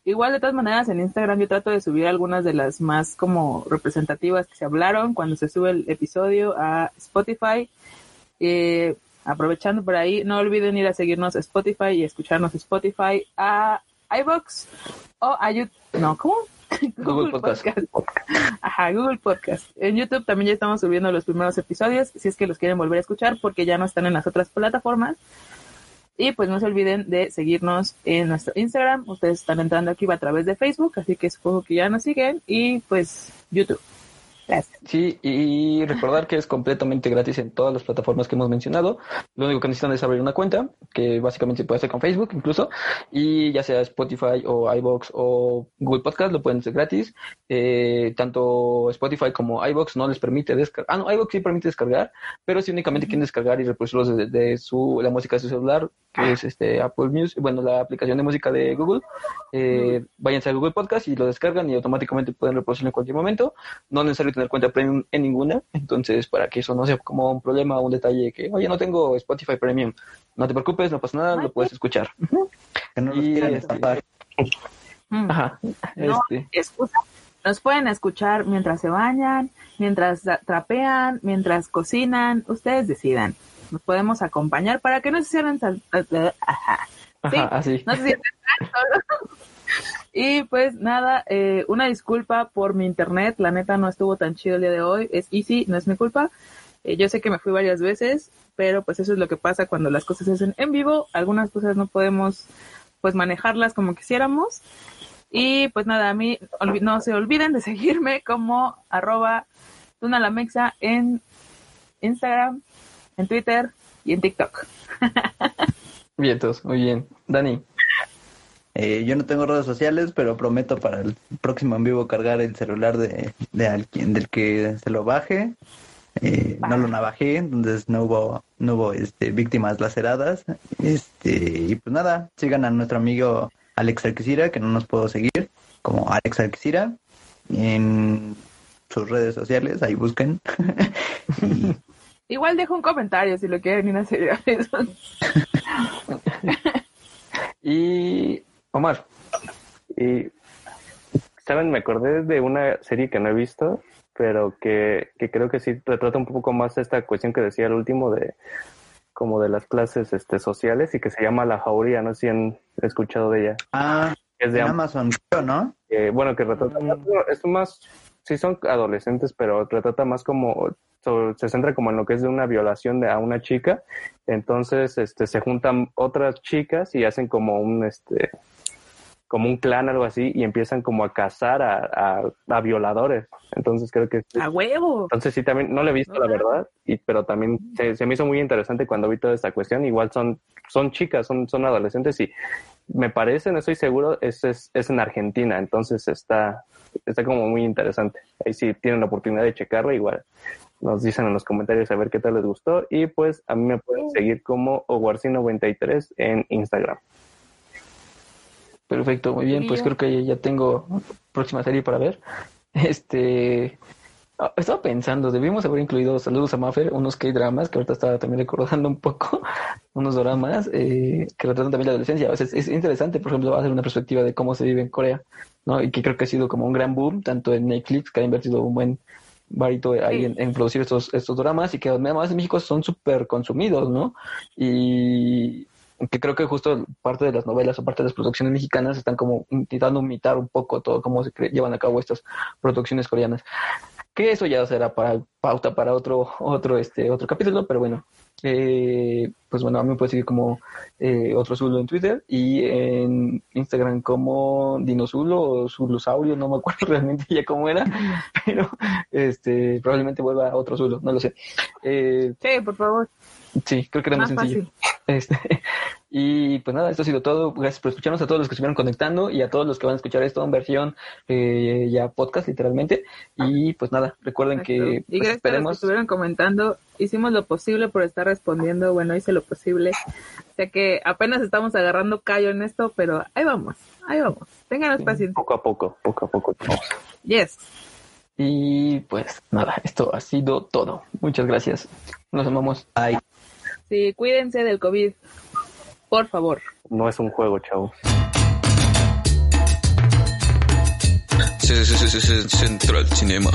Igual de todas maneras en Instagram yo trato de subir algunas de las más como representativas que se hablaron cuando se sube el episodio a Spotify. Eh, aprovechando por ahí, no olviden ir a seguirnos a Spotify y escucharnos a Spotify, a iBox o a YouTube. No, ¿cómo? Google Podcast. Ajá, Google Podcast. En YouTube también ya estamos subiendo los primeros episodios, si es que los quieren volver a escuchar, porque ya no están en las otras plataformas. Y pues no se olviden de seguirnos en nuestro Instagram. Ustedes están entrando aquí a través de Facebook, así que supongo que ya nos siguen. Y pues YouTube. Gracias. Sí, y recordar que es completamente gratis en todas las plataformas que hemos mencionado. Lo único que necesitan es abrir una cuenta, que básicamente puede ser con Facebook incluso, y ya sea Spotify o iBox o Google Podcast, lo pueden hacer gratis. Eh, tanto Spotify como iBox no les permite descargar. Ah, no, iBox sí permite descargar, pero si únicamente quieren descargar y reproducirlos de, de su, la música de su celular, que es este Apple Music, bueno, la aplicación de música de Google, eh, váyanse a Google Podcast y lo descargan y automáticamente pueden reproducirlo en cualquier momento. No es necesario tener cuenta premium en ninguna, entonces para que eso no sea como un problema o un detalle que, oye, no tengo Spotify Premium, no te preocupes, no pasa nada, lo puedes escuchar. que no nos Y, quieran este. Mm. Ajá. No, Este, excusa. Nos pueden escuchar mientras se bañan, mientras tra- trapean, mientras cocinan. Ustedes decidan. Nos podemos acompañar para que no se cierren. sal- Ajá. ajá, Sí. así. No se sientan tan solos. Y pues nada, eh, una disculpa por mi internet. La neta no estuvo tan chido el día de hoy. Es easy, no es mi culpa. Eh, yo sé que me fui varias veces, pero pues eso es lo que pasa cuando las cosas se hacen en vivo. Algunas cosas no podemos pues manejarlas como quisiéramos. Y pues nada, a mí no se olviden de seguirme como arroba tunalamexa en Instagram, en Twitter y en TikTok. Bien, todos, muy bien. Dani, Eh, yo no tengo redes sociales, pero prometo para el próximo en vivo cargar el celular de, de alguien del que se lo baje. Eh, no lo navajé, entonces no hubo, no hubo este, víctimas laceradas. Este, y pues nada, sigan a nuestro amigo Alex Alquicira, que no nos puedo seguir, como Alex Alquicira, en sus redes sociales, ahí busquen. Y, Igual dejo un comentario si lo quieren ir a seguir. y Omar. Y, ¿saben? Me acordé de una serie que no he visto, pero que, que creo que sí retrata un poco más esta cuestión que decía el último de como de las clases este, sociales y que se llama La Jauría, no sé si han escuchado de ella. ah, Es de en Amazon, ¿no? que, bueno, que retrata, es más, sí son adolescentes, pero retrata más como, se centra como en lo que es de una violación de, a una chica, entonces, este, se juntan otras chicas y hacen como un, este, como un clan, algo así, y empiezan como a cazar a, a, a violadores, entonces creo que ¡A huevo! entonces sí, también no lo he visto, la verdad, y, pero también se, se me hizo muy interesante cuando vi toda esta cuestión. Igual son, son chicas, son, son adolescentes y me parece, no estoy seguro, es, es, es en Argentina, entonces está, está como muy interesante. Ahí sí tienen la oportunidad de checarlo, igual nos dicen en los comentarios a ver qué tal les gustó y pues a mí me pueden seguir como Oguarci93 en Instagram. Perfecto, muy bien. Pues creo que ya tengo próxima serie para ver. Este. Ah, Estaba pensando, debimos haber incluido Saludos a Maffer, unos K-dramas, que ahorita estaba también recordando un poco, unos dramas eh, que retratan también la adolescencia. A veces es interesante, por ejemplo, hacer una perspectiva de cómo se vive en Corea, ¿no? Y que creo que ha sido como un gran boom, tanto en Netflix, que ha invertido un buen varito ahí Sí. en, en producir estos, estos dramas y que además en México son súper consumidos, ¿no? Y que creo que justo parte de las novelas o parte de las producciones mexicanas están como intentando imitar un poco todo cómo se llevan a cabo estas producciones coreanas. Eso ya será para pauta para otro otro este otro capítulo, pero bueno. Eh, pues bueno, a mí me puede seguir como eh, otro Zulo en Twitter y en Instagram como Dinozulo o Zulosaurio, no me acuerdo realmente ya cómo era, pero este probablemente vuelva a otro Zulo, no lo sé. Eh, Sí, por favor. Sí, creo que era más Más sencillo. Este, y pues nada, esto ha sido todo. Gracias por escucharnos a todos los que estuvieron conectando y a todos los que van a escuchar esto en versión eh, ya podcast, literalmente. Y pues nada, recuerden que y pues, gracias a los que esperemos. estuvieron comentando. Hicimos lo posible por estar respondiendo. Bueno, hice lo posible. O sea que apenas estamos agarrando callo en esto, pero ahí vamos. Ahí vamos. Ténganos Sí. paciencia. Poco a poco, poco a poco. Yes. Y pues nada, esto ha sido todo. Muchas gracias. Nos amamos. Ay, Sí, cuídense del COVID. Por favor. No es un juego, chavos. Central Cinema.